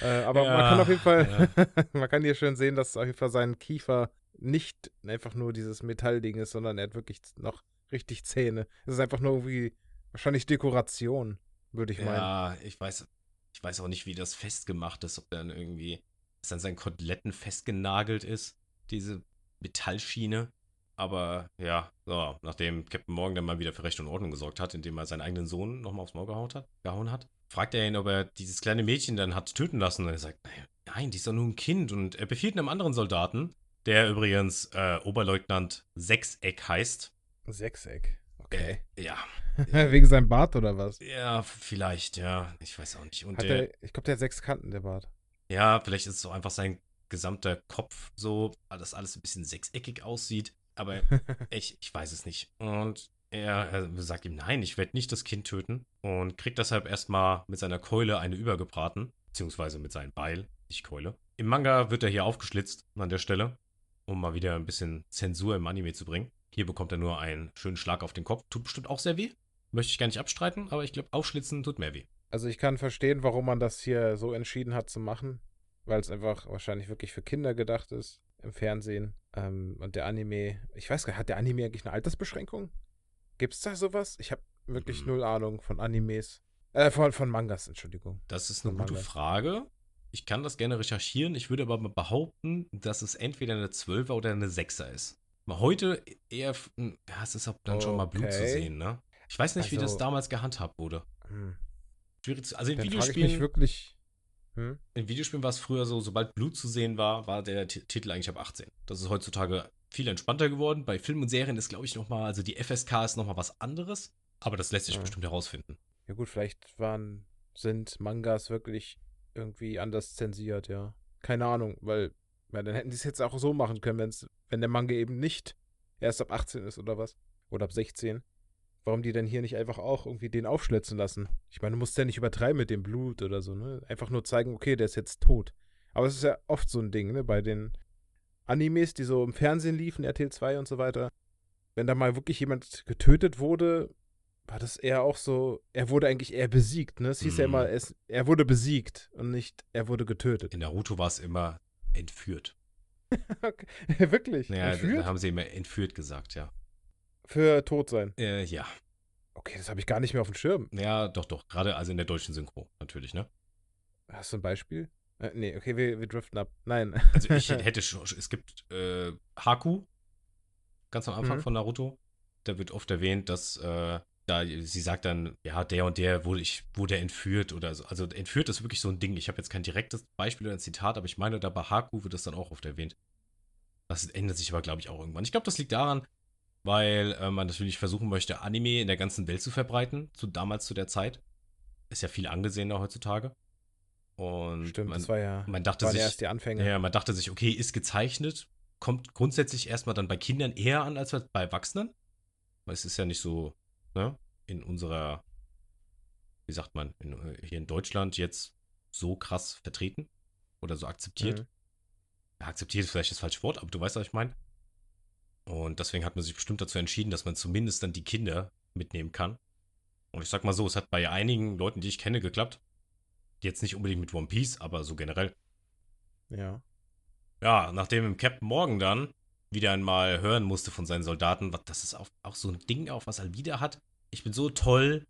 äh, aber man kann auf jeden Fall, man kann hier schön sehen, dass auf jeden Fall sein Kiefer nicht einfach nur dieses Metallding ist, sondern er hat wirklich noch richtig Zähne. Es ist einfach nur irgendwie wahrscheinlich Dekoration, würde ich meinen. Ja, ich weiß, ich weiß auch nicht, wie das festgemacht ist, ob dann irgendwie es an seinen Koteletten festgenagelt ist, diese Metallschiene. Aber ja, so, nachdem Captain Morgan dann mal wieder für Recht und Ordnung gesorgt hat, indem er seinen eigenen Sohn nochmal aufs Maul gehauen hat, gehauen hat, fragt er ihn, ob er dieses kleine Mädchen dann hat töten lassen. Und er sagt, nein, die ist doch nur ein Kind. Und er befiehlt einem anderen Soldaten, der übrigens äh, Oberleutnant Sechseck heißt. Sechseck. Okay. Äh, ja. Wegen seinem Bart oder was? Ja, vielleicht, ja. Ich weiß auch nicht. Und Hat der, der, ich glaube, der hat sechs Kanten, der Bart. Ja, vielleicht ist es so einfach sein gesamter Kopf so, dass alles ein bisschen sechseckig aussieht. Aber ich, ich weiß es nicht. Und er, er sagt ihm, nein, ich werde nicht das Kind töten. Und kriegt deshalb erstmal mit seiner Keule eine übergebraten. Beziehungsweise mit seinem Beil, nicht Keule. Im Manga wird er hier aufgeschlitzt an der Stelle, um mal wieder ein bisschen Zensur im Anime zu bringen. Hier bekommt er nur einen schönen Schlag auf den Kopf. Tut bestimmt auch sehr weh. Möchte ich gar nicht abstreiten, aber ich glaube, aufschlitzen tut mehr weh. Also ich kann verstehen, warum man das hier so entschieden hat zu machen, weil es einfach wahrscheinlich wirklich für Kinder gedacht ist im Fernsehen. Ähm, und der Anime, ich weiß gar nicht, hat der Anime eigentlich eine Altersbeschränkung? Gibt's da sowas? Ich habe wirklich Hm. null Ahnung von Animes. Äh, von, von Mangas, Entschuldigung. Das ist eine Von gute Mangas. Frage. Ich kann das gerne recherchieren. Ich würde aber behaupten, dass es entweder eine 12er oder eine 6er ist. Heute eher, hm, ja, es ist auch dann schon mal Blut zu Okay. sehen, ne? Ich weiß nicht, wie das Also- damals gehandhabt wurde. Hm. Schwierig zu, also in Dann Videospielen, wirklich. Hm? in Videospielen war es früher so, sobald Blut zu sehen war, war der Ti- Titel eigentlich ab 18. Das ist heutzutage viel entspannter geworden. Bei Filmen und Serien ist, glaube ich, nochmal, also die FSK ist nochmal was anderes. Aber das lässt sich Ja. bestimmt herausfinden. Ja gut, vielleicht waren, sind Mangas wirklich irgendwie anders zensiert, ja. Keine Ahnung, weil, weil dann hätten die es jetzt auch so machen können, wenn's, wenn der Manga eben nicht erst ab 18 ist oder was. Oder ab 16. Warum die denn hier nicht einfach auch irgendwie den aufschlitzen lassen? Ich meine, du musst ja nicht übertreiben mit dem Blut oder so, ne? Einfach nur zeigen, okay, der ist jetzt tot. Aber es ist ja oft so ein Ding, ne? Bei den Animes, die so im Fernsehen liefen, RTL 2 und so weiter. Wenn da mal wirklich jemand getötet wurde, war das eher auch so, er wurde eigentlich eher besiegt, ne? Es hieß ja Mhm. immer, es, er wurde besiegt und nicht, er wurde getötet. In Naruto war es immer entführt. Okay. Wirklich? Ja, Entführt? da haben sie immer entführt gesagt, ja. Für tot sein. Äh, ja. Okay, das habe ich gar nicht mehr auf dem Schirm. Ja, doch, doch. Gerade also in der deutschen Synchro, natürlich, ne? Hast du ein Beispiel? Äh, nee, okay, wir, wir driften ab. Nein. Also ich hätte schon, es gibt äh, Haku, ganz am Anfang Mhm. von Naruto. Da wird oft erwähnt, dass äh, da sie sagt dann, ja, der und der wurde ich wurde entführt oder so. Also entführt ist wirklich so ein Ding. Ich habe jetzt kein direktes Beispiel oder ein Zitat, aber ich meine, da bei Haku wird das dann auch oft erwähnt. Das ändert sich aber, glaube ich, auch irgendwann. Ich glaube, das liegt daran, weil äh, man natürlich versuchen möchte, Anime in der ganzen Welt zu verbreiten, zu damals zu der Zeit. Ist ja viel angesehener heutzutage. Und Stimmt, man, das war ja, man dachte sich, erst die Anfänge. ja, man dachte sich, okay, ist gezeichnet, kommt grundsätzlich erstmal dann bei Kindern eher an als bei Erwachsenen. Weil es ist ja nicht so, ne, in unserer, wie sagt man, in, äh, hier in Deutschland jetzt so krass vertreten oder so akzeptiert. Mhm. Ja, akzeptiert ist vielleicht das falsche Wort, aber du weißt, was ich meine. Und deswegen hat man sich bestimmt dazu entschieden, dass man zumindest dann die Kinder mitnehmen kann. Und ich sag mal so, es hat bei einigen Leuten, die ich kenne, geklappt. Jetzt nicht unbedingt mit One Piece, aber so generell. Ja. Ja, nachdem im Captain Morgan dann wieder einmal hören musste von seinen Soldaten, was- das ist auch, auch so ein Ding, auch was Alvida hat. Ich bin so toll.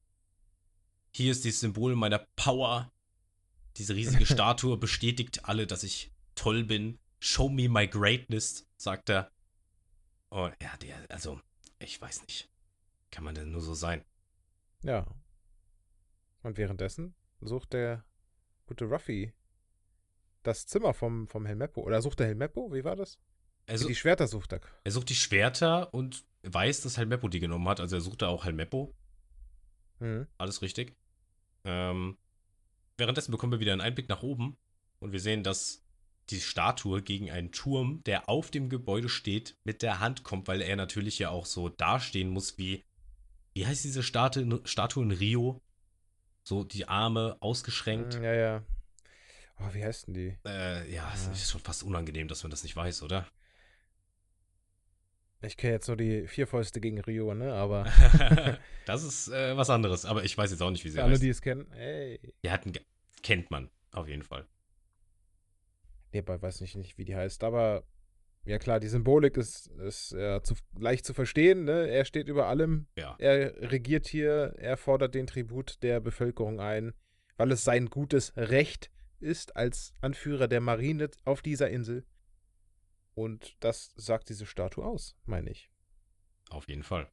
Hier ist dieses Symbol meiner Power. Diese riesige Statue bestätigt alle, dass ich toll bin. Show me my greatness, sagt er. Und ja, der, also, ich weiß nicht. Kann man denn nur so sein? Ja. Und währenddessen sucht der gute Ruffy das Zimmer vom, vom Helmeppo. Oder sucht der Helmeppo? Wie war das? Also, die Schwerter sucht er. er sucht die Schwerter und weiß, dass Helmeppo die genommen hat. Also, er sucht da auch Helmeppo. Mhm. Alles richtig. Ähm, währenddessen bekommen wir wieder einen Einblick nach oben und wir sehen, dass die Statue gegen einen Turm, der auf dem Gebäude steht, mit der Hand kommt, weil er natürlich ja auch so dastehen muss wie wie heißt diese Statue, Statue in Rio? So die Arme ausgeschränkt. Ja, ja. Oh, wie heißt denn die? Äh, ja, es Ja. ist schon fast unangenehm, dass man das nicht weiß, oder? Ich kenne jetzt nur die Vierfäuste gegen Rio, ne? Aber das ist äh, was anderes, aber ich weiß jetzt auch nicht, wie sie alle, heißt. die es kennen, ey. Die hatten, kennt man, auf jeden Fall. Nee, aber weiß nicht, nicht, wie die heißt. Aber ja klar, die Symbolik ist, ist ja, zu, leicht zu verstehen, ne? Er steht über allem. Ja. Er regiert hier, er fordert den Tribut der Bevölkerung ein, weil es sein gutes Recht ist als Anführer der Marine auf dieser Insel. Und das sagt diese Statue aus, meine ich. Auf jeden Fall.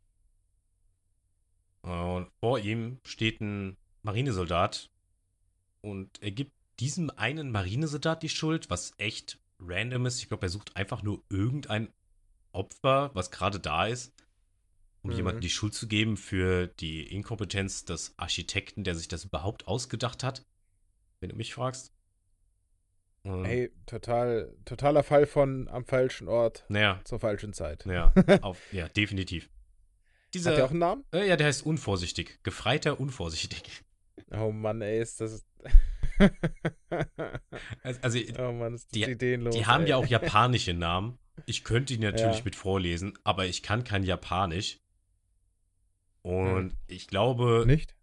Und vor ihm steht ein Marinesoldat und er gibt diesem einen Marinesoldat die Schuld, was echt random ist. Ich glaube, er sucht einfach nur irgendein Opfer, was gerade da ist, um Mhm. jemandem die Schuld zu geben für die Inkompetenz des Architekten, der sich das überhaupt ausgedacht hat, wenn du mich fragst. Und, Ey, total, totaler Fall von am falschen Ort Naja, zur falschen Zeit. naja, auf, ja, definitiv. Dieser, Hat der auch einen Namen? Äh, ja, der heißt unvorsichtig. Gefreiter unvorsichtig. Oh Mann, ey, ist das. Also, also oh Mann, ist das Die- ideenlos. die haben ey. ja auch japanische Namen. Ich könnte ihn natürlich Ja. mit vorlesen, aber ich kann kein Japanisch. Und Hm. ich glaube, Nicht?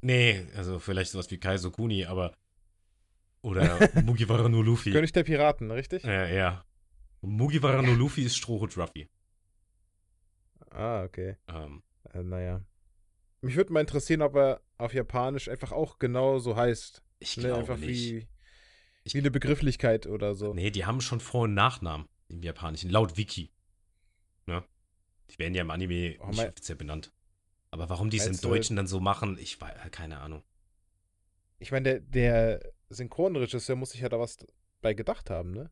nee, also vielleicht sowas wie Kaizo Kuni, aber oder Mugiwara no Luffy. König der Piraten, richtig? Ja, ja. Mugiwara no Luffy ist Strohhut Ruffy. Ah, okay. Ähm, Äh, naja. Mich würde mal interessieren, ob er auf Japanisch einfach auch genau so heißt. ich Ne, glaube einfach nicht. wie, Ich- wie eine Begrifflichkeit oder so. Nee, die haben schon Vor- und Nachnamen im Japanischen, laut Wiki. Ne? Die werden ja im Anime Oh, nicht offiziell benannt. Aber warum die es im Deutschen dann so machen, ich weiß, keine Ahnung. Ich meine, der, der Synchronregisseur muss sich ja da was bei gedacht haben, ne?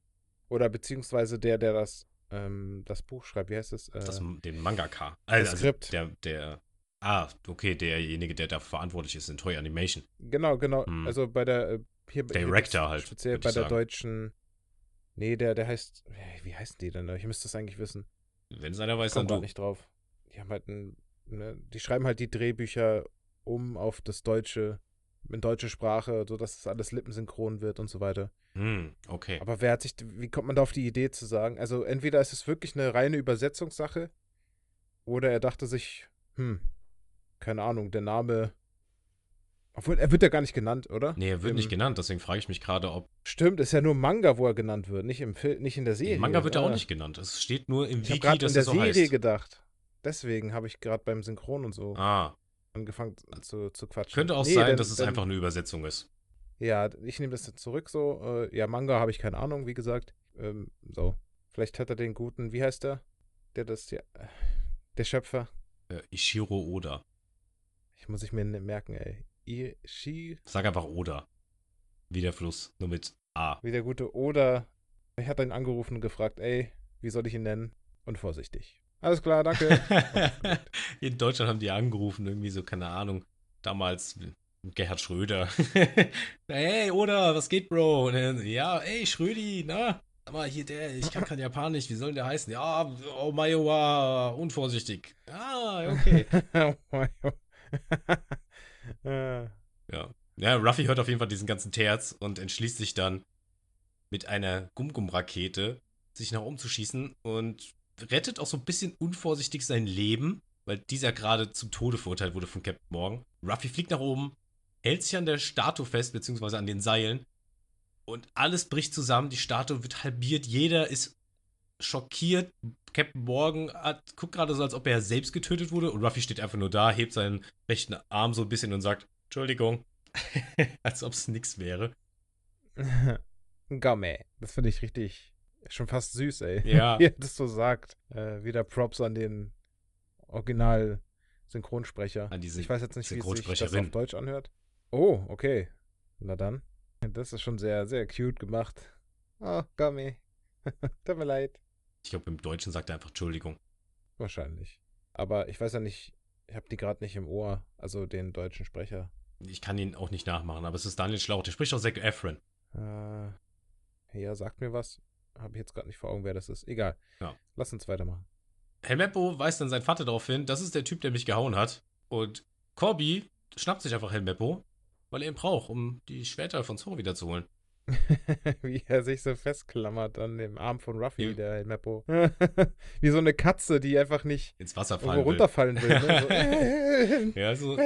Oder beziehungsweise der, der das, ähm, das Buch schreibt, wie heißt es? Äh, Das, den Mangaka. Also, Skript. Der, der, ah, okay, derjenige, der dafür verantwortlich ist in Toy Animation. genau, genau. Hm. Also bei der, äh, hier, hier Director jetzt halt, Speziell bei der sagen. deutschen. Nee, der, der heißt. Wie heißen die denn? da? Ich müsste das eigentlich wissen. Wenn es einer weiß, Ich dann du. nicht drauf. Die haben halt ein, ne, die schreiben halt die Drehbücher um auf das Deutsche, in deutsche Sprache, sodass das alles lippensynchron wird und so weiter. Hm, okay. Aber wer hat sich, wie kommt man da auf die Idee zu sagen? Also entweder ist es wirklich eine reine Übersetzungssache oder er dachte sich, hm, keine Ahnung, der Name, obwohl er wird ja gar nicht genannt, oder? Nee, er wird Im- nicht genannt, deswegen frage ich mich gerade, ob. Stimmt, ist ja nur Manga, wo er genannt wird, nicht im Film, nicht in der Serie. Im Manga wird er auch nicht genannt. Es steht nur im Ich habe Wiki, gerade dass in der er so Serie heißt. gedacht. Deswegen habe ich gerade beim Synchron und so Ah, angefangen zu, zu quatschen. könnte auch Nee, sein, denn- dass es denn- einfach eine Übersetzung ist. Ja, ich nehme das jetzt zurück so. Äh, ja, Manga habe ich keine Ahnung, wie gesagt. Ähm, so. Vielleicht hat er den guten, wie heißt der? Der das, ja, äh, der Schöpfer. Äh, Ishiro Oda. Ich muss ich mir merken, ey. Ishi, Sag einfach Oda. Wie der Fluss, nur mit A. wie der gute Oda. Ich hatte ihn angerufen und gefragt, ey, wie soll ich ihn nennen? Und vorsichtig. Alles klar, danke. In Deutschland haben die angerufen, irgendwie so, keine Ahnung, damals Gerhard Schröder. hey, Oda, was geht, Bro? Dann, ja, ey, Schrödi, na? Aber hier der, ich kann kein Japanisch, wie soll denn der heißen? Ja, oh Maiowa, unvorsichtig. Ah, okay. Oh. Äh, Ja. Ja, Ruffy hört auf jeden Fall diesen ganzen Terz und entschließt sich dann, mit einer Gum-Gum-Rakete sich nach oben zu schießen und rettet auch so ein bisschen unvorsichtig sein Leben, weil dieser gerade zum Tode verurteilt wurde von Captain Morgan. Ruffy fliegt nach oben, hält sich an der Statue fest, beziehungsweise an den Seilen und alles bricht zusammen, die Statue wird halbiert, jeder ist schockiert. Captain Morgan hat, guckt gerade so, als ob er selbst getötet wurde und Ruffy steht einfach nur da, hebt seinen rechten Arm so ein bisschen und sagt, Entschuldigung. als ob es nichts wäre. Gamme. Das finde ich richtig, schon fast süß, ey. Ja. Wie er das so sagt. Äh, wieder Props an den Original-Synchronsprecher. An die Ich weiß jetzt nicht, wie sich das auf Deutsch anhört. Oh, okay. Na dann. Das ist schon sehr, sehr cute gemacht. Oh, Gamme. Tut mir leid. Ich glaube, im Deutschen sagt er einfach Entschuldigung. Wahrscheinlich. Aber ich weiß ja nicht, ich habe die gerade nicht im Ohr, also den deutschen Sprecher. Ich kann ihn auch nicht nachmachen, aber es ist Daniel Schlauch. Der spricht auch Zac Efron. Äh, ja, sagt mir was. Habe ich jetzt gerade nicht vor Augen, wer das ist. Egal. Ja. Lass uns weitermachen. Helmeppo weist dann seinen Vater darauf hin, das ist der Typ, der mich gehauen hat. Und Corby schnappt sich einfach Helmeppo, weil er ihn braucht, um die Schwerter von Zorro wiederzuholen. Wie er sich so festklammert an dem Arm von Ruffy, Ja. der Meppo. Wie so eine Katze, die einfach nicht Ins Wasser fallen will. runterfallen will. Ne? So, Ja, so,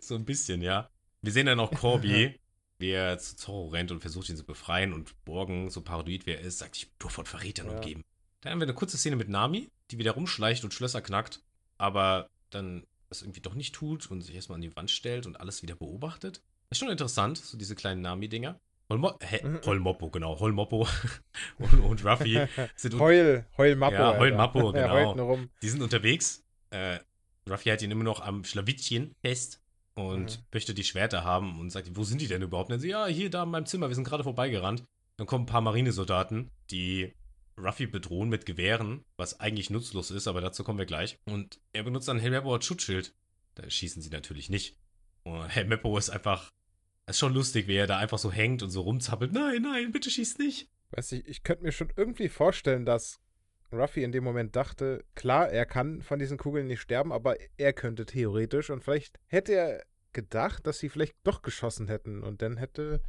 so ein bisschen, ja. Wir sehen dann auch Corby, wie er zu Zorro rennt und versucht, ihn zu befreien. Und Borgen, so paranoid wie er ist, sagt, ich bin nur von Verrätern Ja. umgeben. Dann haben wir eine kurze Szene mit Nami, die wieder rumschleicht und Schlösser knackt, aber dann das irgendwie doch nicht tut und sich erstmal an die Wand stellt und alles wieder beobachtet. ist schon interessant, so diese kleinen Nami-Dinger. Holmo hä? Mhm. Holmoppo, genau. Holmoppo und, und Ruffy sind Heul, Heul Mappo. Ja, Heul Alter. Mappo, Er genau. Die sind unterwegs. Äh, Ruffy hat ihn immer noch am Schlawittchen fest und Mhm. möchte die Schwerter haben und sagt, wo sind die denn überhaupt? Und dann sie, ja, hier, da in meinem Zimmer, wir sind gerade vorbeigerannt. Dann kommen ein paar Marinesoldaten, die Ruffy bedrohen mit Gewehren, was eigentlich nutzlos ist, aber dazu kommen wir gleich. Und er benutzt dann Helmeppo als Schutzschild. Da schießen sie natürlich nicht. Und Helmeppo ist einfach, ist schon lustig, wie er da einfach so hängt und so rumzappelt. Nein, nein, bitte schieß nicht. Weiß ich, ich könnte mir schon irgendwie vorstellen, dass Ruffy in dem Moment dachte, klar, er kann von diesen Kugeln nicht sterben, aber er könnte theoretisch und vielleicht hätte er gedacht, dass sie vielleicht doch geschossen hätten und dann hätte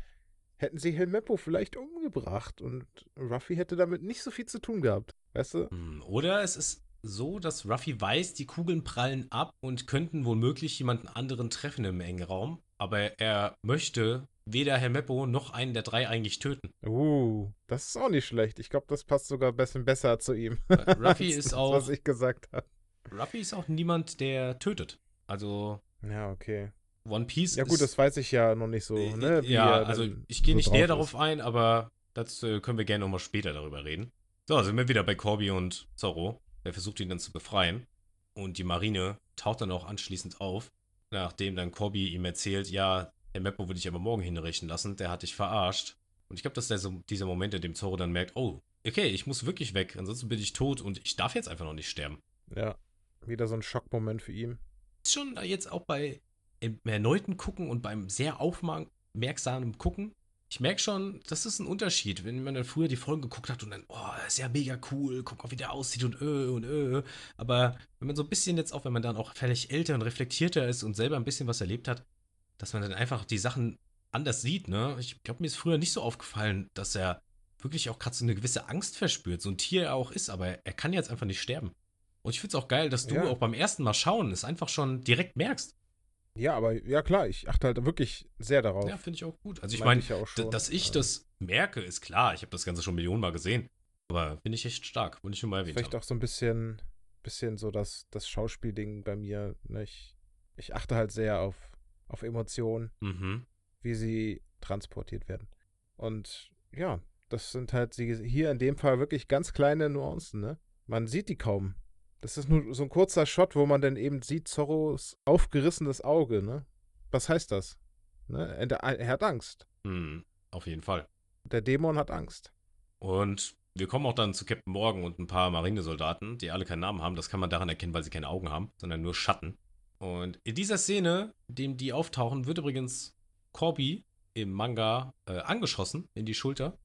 hätten sie Helmeppo vielleicht umgebracht und Ruffy hätte damit nicht so viel zu tun gehabt, weißt du? Hm, Oder es ist so, dass Ruffy weiß, die Kugeln prallen ab und könnten womöglich jemanden anderen treffen im engen Raum. Aber er möchte weder Helmeppo noch einen der drei eigentlich töten. Uh, das ist auch nicht schlecht. Ich glaube, das passt sogar ein bisschen besser zu ihm. Äh, Ruffy ist das, auch- was ich gesagt habe. Ruffy ist auch niemand, der tötet. Also Ja, okay. One Piece Ja ist... gut, das weiß ich ja noch nicht so, Äh, ne? wie ja, er also ich gehe so nicht näher ist. darauf ein, aber dazu äh, können wir gerne nochmal später darüber reden. So, sind wir wieder bei Corby und Zorro. Der versucht ihn dann zu befreien. Und die Marine taucht dann auch anschließend auf, nachdem dann Corby ihm erzählt, ja, der Meppo würde ich aber morgen hinrichten lassen, der hat dich verarscht. Und ich glaube, das ist der, so, dieser Moment, in dem Zorro dann merkt, oh, okay, ich muss wirklich weg, ansonsten bin ich tot und ich darf jetzt einfach noch nicht sterben. Ja, wieder so ein Schockmoment für ihn. ist schon jetzt auch bei im erneuten Gucken und beim sehr aufmerksamen Gucken. Ich merke schon, das ist ein Unterschied, wenn man dann früher die Folgen geguckt hat und dann, oh, ist ja mega cool, guck mal, wie der aussieht und äh und äh. Aber wenn man so ein bisschen jetzt auch, wenn man dann auch vielleicht älter und reflektierter ist und selber ein bisschen was erlebt hat, dass man dann einfach die Sachen anders sieht, ne? Ich glaube, mir ist früher nicht so aufgefallen, dass er wirklich auch gerade so eine gewisse Angst verspürt, so ein Tier er auch ist, aber er kann jetzt einfach nicht sterben. Und ich finde es auch geil, dass du Ja. auch beim ersten Mal schauen es einfach schon direkt merkst. Ja, aber ja klar, ich achte halt wirklich sehr darauf. Ja, finde ich auch gut. Also ich meine, ja auch d- schon. dass ich Ja. das merke, ist klar. Ich habe das Ganze schon Millionenmal gesehen. Aber finde ich echt stark, wollte ich schon mal erwähnt Vielleicht haben. auch so ein bisschen, bisschen so das, das Schauspielding bei mir. Ne? Ich, ich achte halt sehr auf, auf Emotionen, Mhm. wie sie transportiert werden. Und ja, das sind halt sie hier in dem Fall wirklich ganz kleine Nuancen, ne? Man sieht die kaum. Das ist nur so ein kurzer Shot, wo man dann eben sieht Zorros aufgerissenes Auge, ne? Was heißt das? Ne? Er, hat Angst. Hm, auf jeden Fall. Der Dämon hat Angst. Und wir kommen auch dann zu Captain Morgan und ein paar Marinesoldaten, die alle keinen Namen haben. Das kann man daran erkennen, weil sie keine Augen haben, sondern nur Schatten. Und in dieser Szene, in dem die auftauchen, wird übrigens Corby im Manga äh, angeschossen in die Schulter.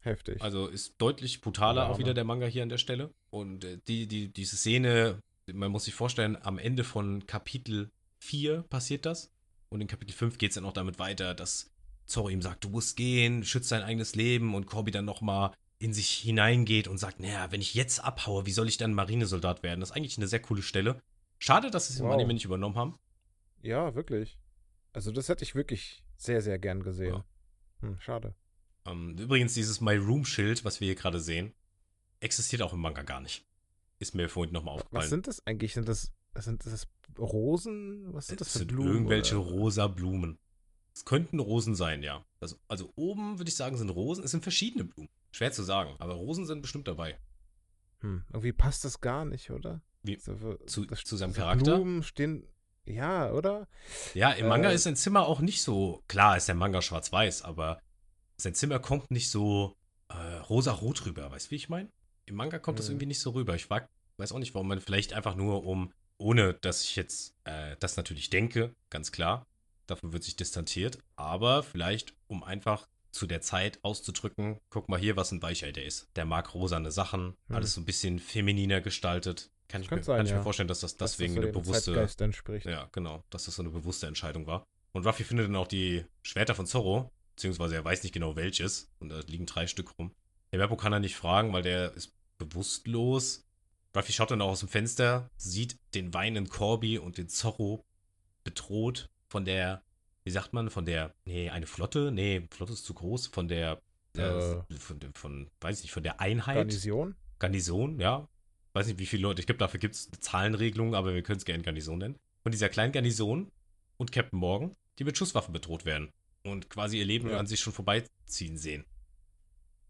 Heftig. Also ist deutlich brutaler Ja, auch wieder der Manga hier an der Stelle. Und äh, die, die, diese Szene, man muss sich vorstellen, am Ende von Kapitel 4 passiert das. Und in Kapitel 5 geht es dann auch damit weiter, dass Zorro ihm sagt, du musst gehen, schütz dein eigenes Leben und Corby dann nochmal in sich hineingeht und sagt, naja, wenn ich jetzt abhaue, wie soll ich dann Marinesoldat werden? Das ist eigentlich eine sehr coole Stelle. Schade, dass sie es im Wow. Anime nicht übernommen haben. Ja, wirklich. Also das hätte ich wirklich sehr, sehr gern gesehen. Ja. Hm, schade. Ähm, übrigens, dieses My Room-Schild, was wir hier gerade sehen, existiert auch im Manga gar nicht. Ist mir vorhin nochmal aufgefallen. Was sind das eigentlich? Sind das, sind das Rosen? Was sind das Es für sind Blumen? irgendwelche oder? rosa Blumen. Es könnten Rosen sein, ja. Also, also oben würde ich sagen, sind Rosen. Es sind verschiedene Blumen. Schwer zu sagen, aber Rosen sind bestimmt dabei. Hm, irgendwie passt das gar nicht, oder? Wie? So, Zu- das- zu seinem Charakter? Blumen stehen. Ja, oder? Ja, im Manga Äh. ist sein Zimmer auch nicht so. Klar ist der Manga schwarz-weiß, aber sein Zimmer kommt nicht so äh, rosa-rot rüber. Weißt du, wie ich meine? Im Manga kommt das Hm. irgendwie nicht so rüber. Ich weiß auch nicht, warum man vielleicht einfach nur um, ohne dass ich jetzt äh, das natürlich denke, ganz klar, davon wird sich distanziert, aber vielleicht um einfach zu der Zeit auszudrücken, guck mal hier, was ein Weichei der ist. Der mag rosane Sachen, Hm. alles so ein bisschen femininer gestaltet. Kann ich, mir, sein, kann ich mir ja. vorstellen, dass das Dass deswegen das so eine bewusste. Zeitgeist entspricht. Ja, genau, dass das so eine bewusste Entscheidung war. Und Ruffy findet dann auch die Schwerter von Zorro, beziehungsweise er weiß nicht genau welches. Und da liegen drei Stück rum. Der Meppo kann er nicht fragen, weil der ist bewusstlos. Ruffy schaut dann auch aus dem Fenster, sieht den weinenden Corby und den Zorro bedroht von der, wie sagt man, von der, nee, eine Flotte? Nee, Flotte ist zu groß, von der, der Äh. von, der- von, weiß ich nicht, von der Einheit. Garnison? Garnison, ja. Weiß nicht, wie viele Leute. Ich glaube, dafür gibt es eine Zahlenregelung, aber wir können es gerne Garnison nennen. Von dieser kleinen Garnison und Captain Morgan, die mit Schusswaffen bedroht werden. Und quasi ihr Leben Ja. an sich schon vorbeiziehen sehen.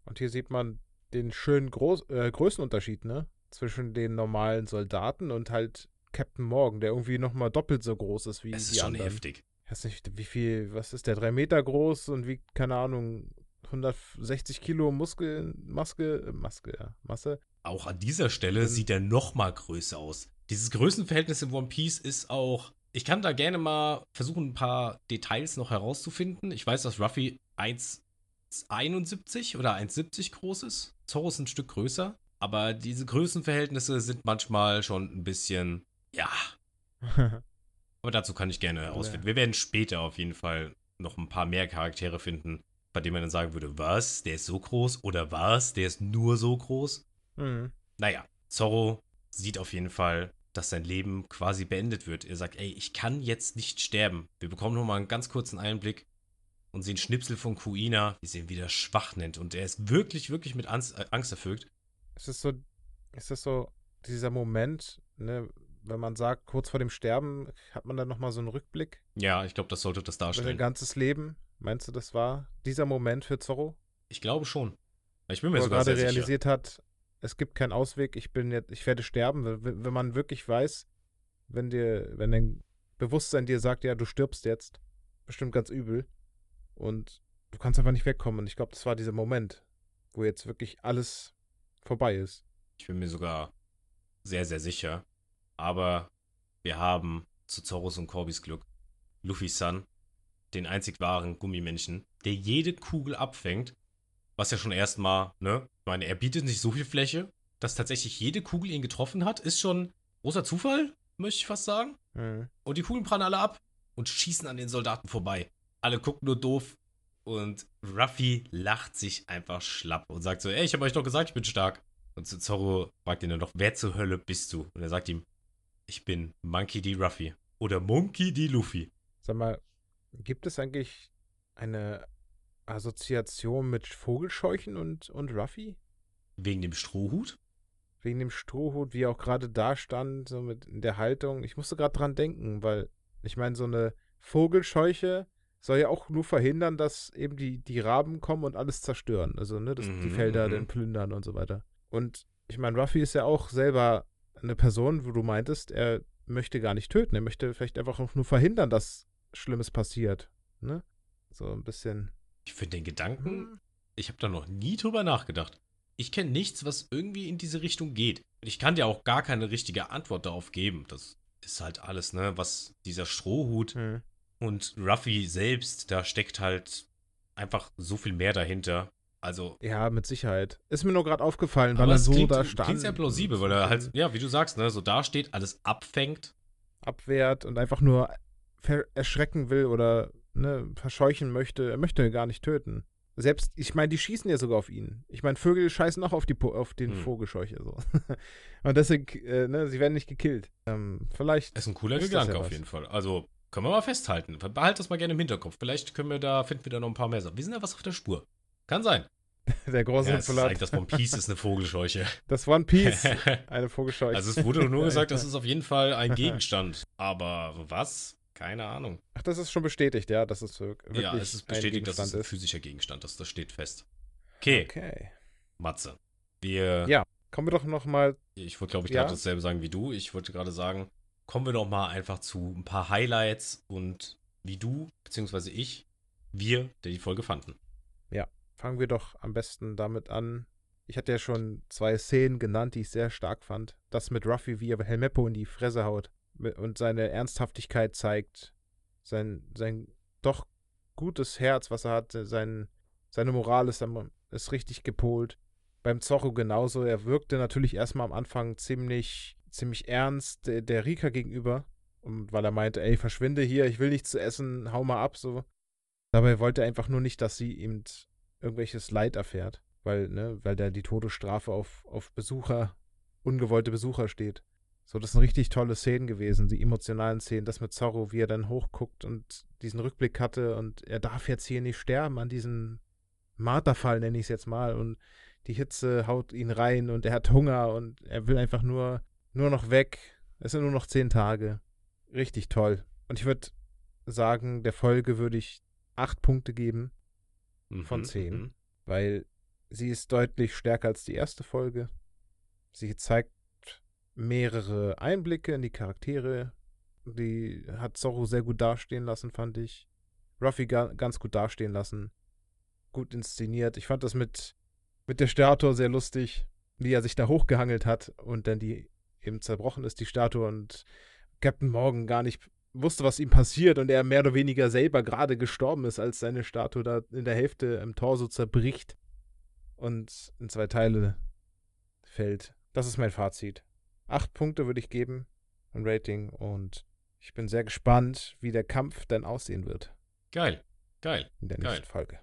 Und hier sieht man den schönen Groß äh, Größenunterschied, ne? Zwischen den normalen Soldaten und halt Captain Morgan, der irgendwie nochmal doppelt so groß ist wie Es ist die schon anderen. heftig. Ich weiß nicht, wie viel, was ist der? Drei Meter groß und wie, keine Ahnung, 160 Kilo Muskel, Maske, äh, Maske, ja, Masse. Auch an dieser Stelle Dann- sieht er noch mal größer aus. Dieses Größenverhältnis in One Piece ist auch. Ich kann da gerne mal versuchen, ein paar Details noch herauszufinden. Ich weiß, dass Ruffy 1,71 oder 1,70 groß ist. Zorro ist ein Stück größer. Aber diese Größenverhältnisse sind manchmal schon ein bisschen. Ja. Aber dazu kann ich gerne herausfinden. Wir werden später auf jeden Fall noch ein paar mehr Charaktere finden, bei denen man dann sagen würde: Was? Der ist so groß? Oder was? Der ist nur so groß? mhm. Naja, Zorro sieht auf jeden Fall, dass sein Leben quasi beendet wird. Er sagt, ey, ich kann jetzt nicht sterben. Wir bekommen nochmal einen ganz kurzen Einblick und sehen Schnipsel von Kuina, wie sie ihn wieder schwach nennt. Und er ist wirklich, wirklich mit Angst, äh, Angst erfüllt. Ist so, es ist so dieser Moment, ne, wenn man sagt, kurz vor dem Sterben hat man dann nochmal so einen Rückblick Ja, ich glaube, das sollte das über sein darstellen. ganzes Leben. Meinst du, das war dieser Moment für Zorro? Ich glaube schon. Ich bin Wo mir er sogar gerade sehr sicher. realisiert hat, es gibt keinen Ausweg, ich bin jetzt, ich werde sterben. Wenn, wenn man wirklich weiß, wenn dir, wenn dein Bewusstsein dir sagt, ja, du stirbst jetzt, bestimmt ganz übel. Und du kannst einfach nicht wegkommen. Und ich glaube, das war dieser Moment, wo jetzt wirklich alles vorbei ist. Ich bin mir sogar sehr, sehr sicher. Aber wir haben zu Zorros und Corbys Glück Luffy-san, den einzig wahren Gummimenschen, der jede Kugel abfängt. Was ja schon erstmal, ne? Ich meine, er bietet nicht so viel Fläche, dass tatsächlich jede Kugel ihn getroffen hat. Ist schon großer Zufall, möchte ich fast sagen. Mhm. Und die Kugeln prallen alle ab und schießen an den Soldaten vorbei. Alle gucken nur doof. Und Ruffy lacht sich einfach schlapp und sagt so: Ey, ich habe euch doch gesagt, ich bin stark. Und Zorro fragt ihn dann noch: Wer zur Hölle bist du? Und er sagt ihm: Ich bin Monkey D. Ruffy. Oder Monkey D. Luffy. Sag mal, gibt es eigentlich eine Assoziation mit Vogelscheuchen und, und Ruffy? Wegen dem Strohhut? Wegen dem Strohhut, wie er auch gerade da stand, so mit in der Haltung. Ich musste gerade dran denken, weil ich meine, so eine Vogelscheuche soll ja auch nur verhindern, dass eben die, die Raben kommen und alles zerstören. Also, ne, dass die Mhm, Felder mhm. dann plündern und so weiter. Und ich meine, Ruffy ist ja auch selber eine Person, wo du meintest, er möchte gar nicht töten. Er möchte vielleicht einfach auch nur verhindern, dass Schlimmes passiert. Ne? So ein bisschen. Ich finde den Gedanken, Hm, ich habe da noch nie drüber nachgedacht. Ich kenne nichts, was irgendwie in diese Richtung geht. Und ich kann dir auch gar keine richtige Antwort darauf geben. Das ist halt alles, ne, was dieser Strohhut hm. Und Ruffy selbst, da steckt halt einfach so viel mehr dahinter. Also, Ja, mit Sicherheit. Ist mir nur gerade aufgefallen, weil er so klingt, da stand. klingt sehr plausibel, weil er halt, ja, wie du sagst, ne, so da steht, alles abfängt. abwehrt und einfach nur erschrecken will oder ne, verscheuchen möchte. Er möchte gar nicht töten. Selbst, ich meine, die schießen ja sogar auf ihn. Ich meine, Vögel scheißen auch auf, die, Po- auf den Hm. Vogelscheuche. So. und deswegen, äh, ne, sie werden nicht gekillt. Ähm, vielleicht. Ist ein cooler das Gedanke ja auf jeden Fall. Also, können wir mal festhalten. Behalt das mal gerne im Hinterkopf. Vielleicht können wir da, finden wir da noch ein paar mehr Sachen. Wir sind ja was auf der Spur. Kann sein. Der große Ja, Salat. zeigt, das One Piece ist eine Vogelscheuche. Das One Piece, eine Vogelscheuche. Also es wurde nur gesagt, das ist auf jeden Fall ein Gegenstand. Aber was? Keine Ahnung. Ach, das ist schon bestätigt, ja, dass es wir- wirklich ja, es ist ein bestätigt, dass es ein ist. physischer Gegenstand ist. Das steht fest. Okay, Okay. Matze. Wir, Ja. Kommen wir doch noch mal ich wollte, glaube ich, Ja. gerade dasselbe sagen wie du. Ich wollte gerade sagen, kommen wir doch mal einfach zu ein paar Highlights und wie du, beziehungsweise ich, wir, der die Folge fanden. Fangen wir doch am besten damit an. Ich hatte ja schon zwei Szenen genannt, die ich sehr stark fand. Das mit Ruffy, wie er Helmeppo in die Fresse haut und seine Ernsthaftigkeit zeigt. Sein, sein doch gutes Herz, was er hat. Sein, seine Moral ist, ist richtig gepolt. Beim Zorro genauso. Er wirkte natürlich erstmal am Anfang ziemlich ziemlich ernst der, der Rika gegenüber. Und weil er meinte, ey, verschwinde hier, ich will nichts zu essen, hau mal ab, so. Dabei wollte er einfach nur nicht, dass sie ihm irgendwelches Leid erfährt, weil, ne, weil da die Todesstrafe auf, auf Besucher, ungewollte Besucher steht. So, das sind richtig tolle Szenen gewesen, die emotionalen Szenen, das mit Zorro, wie er dann hochguckt und diesen Rückblick hatte und er darf jetzt hier nicht sterben an diesem Marterfall, nenne ich es jetzt mal, und die Hitze haut ihn rein und er hat Hunger und er will einfach nur, nur noch weg. Es sind nur noch zehn Tage. Richtig toll. Und ich würde sagen, der Folge würde ich acht Punkte geben von mhm, zehn, mhm. weil sie ist deutlich stärker als die erste Folge. Sie zeigt mehrere Einblicke in die Charaktere. Die hat Zorro sehr gut dastehen lassen, fand ich. Ruffy ga ganz gut dastehen lassen. Gut inszeniert. Ich fand das mit, mit der Statue sehr lustig, wie er sich da hochgehangelt hat und dann die eben zerbrochen ist, die Statue, und Captain Morgan gar nicht wusste, was ihm passiert und er mehr oder weniger selber gerade gestorben ist, als seine Statue da in der Hälfte im Torso zerbricht und in zwei Teile fällt. Das ist mein Fazit. Acht Punkte würde ich geben ein Rating und ich bin sehr gespannt, wie der Kampf dann aussehen wird. Geil, geil. In der geil. nächsten Folge.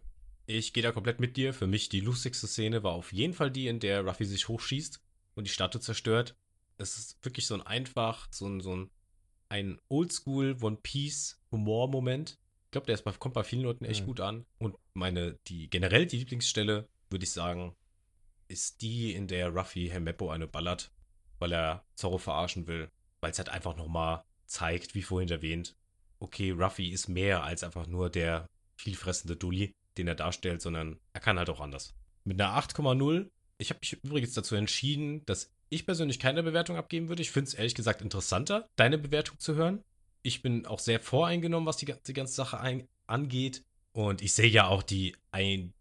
Ich gehe da komplett mit dir. Für mich die lustigste Szene war auf jeden Fall die, in der Ruffy sich hochschießt und die Statue zerstört. Es ist wirklich so ein einfach, so ein, so ein, ein Oldschool One Piece Humor-Moment. Ich glaube, der ist bei, kommt bei vielen Leuten echt mhm. gut an. Und meine, die generell die Lieblingsstelle, würde ich sagen, ist die, in der Ruffy Herr Meppo eine ballert weil er Zorro verarschen will, weil es halt einfach nochmal zeigt, wie vorhin erwähnt, okay, Ruffy ist mehr als einfach nur der vielfressende Dulli, den er darstellt, sondern er kann halt auch anders. Mit einer 8,0, ich habe mich übrigens dazu entschieden, dass ich persönlich keine Bewertung abgeben würde. Ich finde es ehrlich gesagt interessanter, deine Bewertung zu hören. Ich bin auch sehr voreingenommen, was die, die ganze Sache ein, angeht. Und ich sehe ja auch die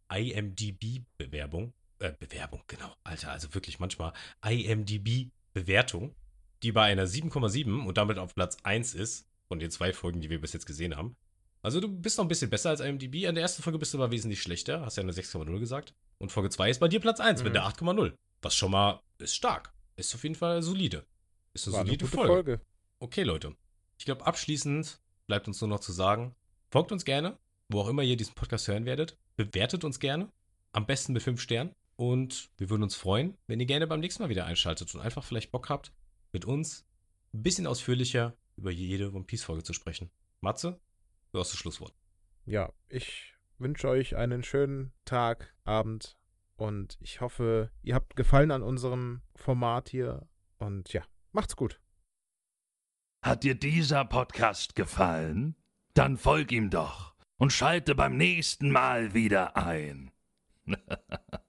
IMDB-Bewerbung. Äh, Bewerbung, genau. Alter, also wirklich manchmal IMDB Bewertung, die bei einer 7,7 und damit auf Platz 1 ist, von den zwei Folgen, die wir bis jetzt gesehen haben. Also du bist noch ein bisschen besser als IMDb. In der ersten Folge bist du aber wesentlich schlechter. Hast ja eine 6,0 gesagt. Und Folge 2 ist bei dir Platz 1 mhm. mit der 8,0. Was schon mal ist stark. Ist auf jeden Fall solide. Ist eine War solide eine Folge. Folge. Okay, Leute. Ich glaube, abschließend bleibt uns nur noch zu sagen, folgt uns gerne, wo auch immer ihr diesen Podcast hören werdet. Bewertet uns gerne. Am besten mit 5 Sternen. Und wir würden uns freuen, wenn ihr gerne beim nächsten Mal wieder einschaltet und einfach vielleicht Bock habt, mit uns ein bisschen ausführlicher über jede One Piece-Folge zu sprechen. Matze, du hast das Schlusswort. Ja, ich wünsche euch einen schönen Tag, Abend und ich hoffe, ihr habt Gefallen an unserem Format hier und ja, macht's gut. Hat dir dieser Podcast gefallen? Dann folg ihm doch und schalte beim nächsten Mal wieder ein.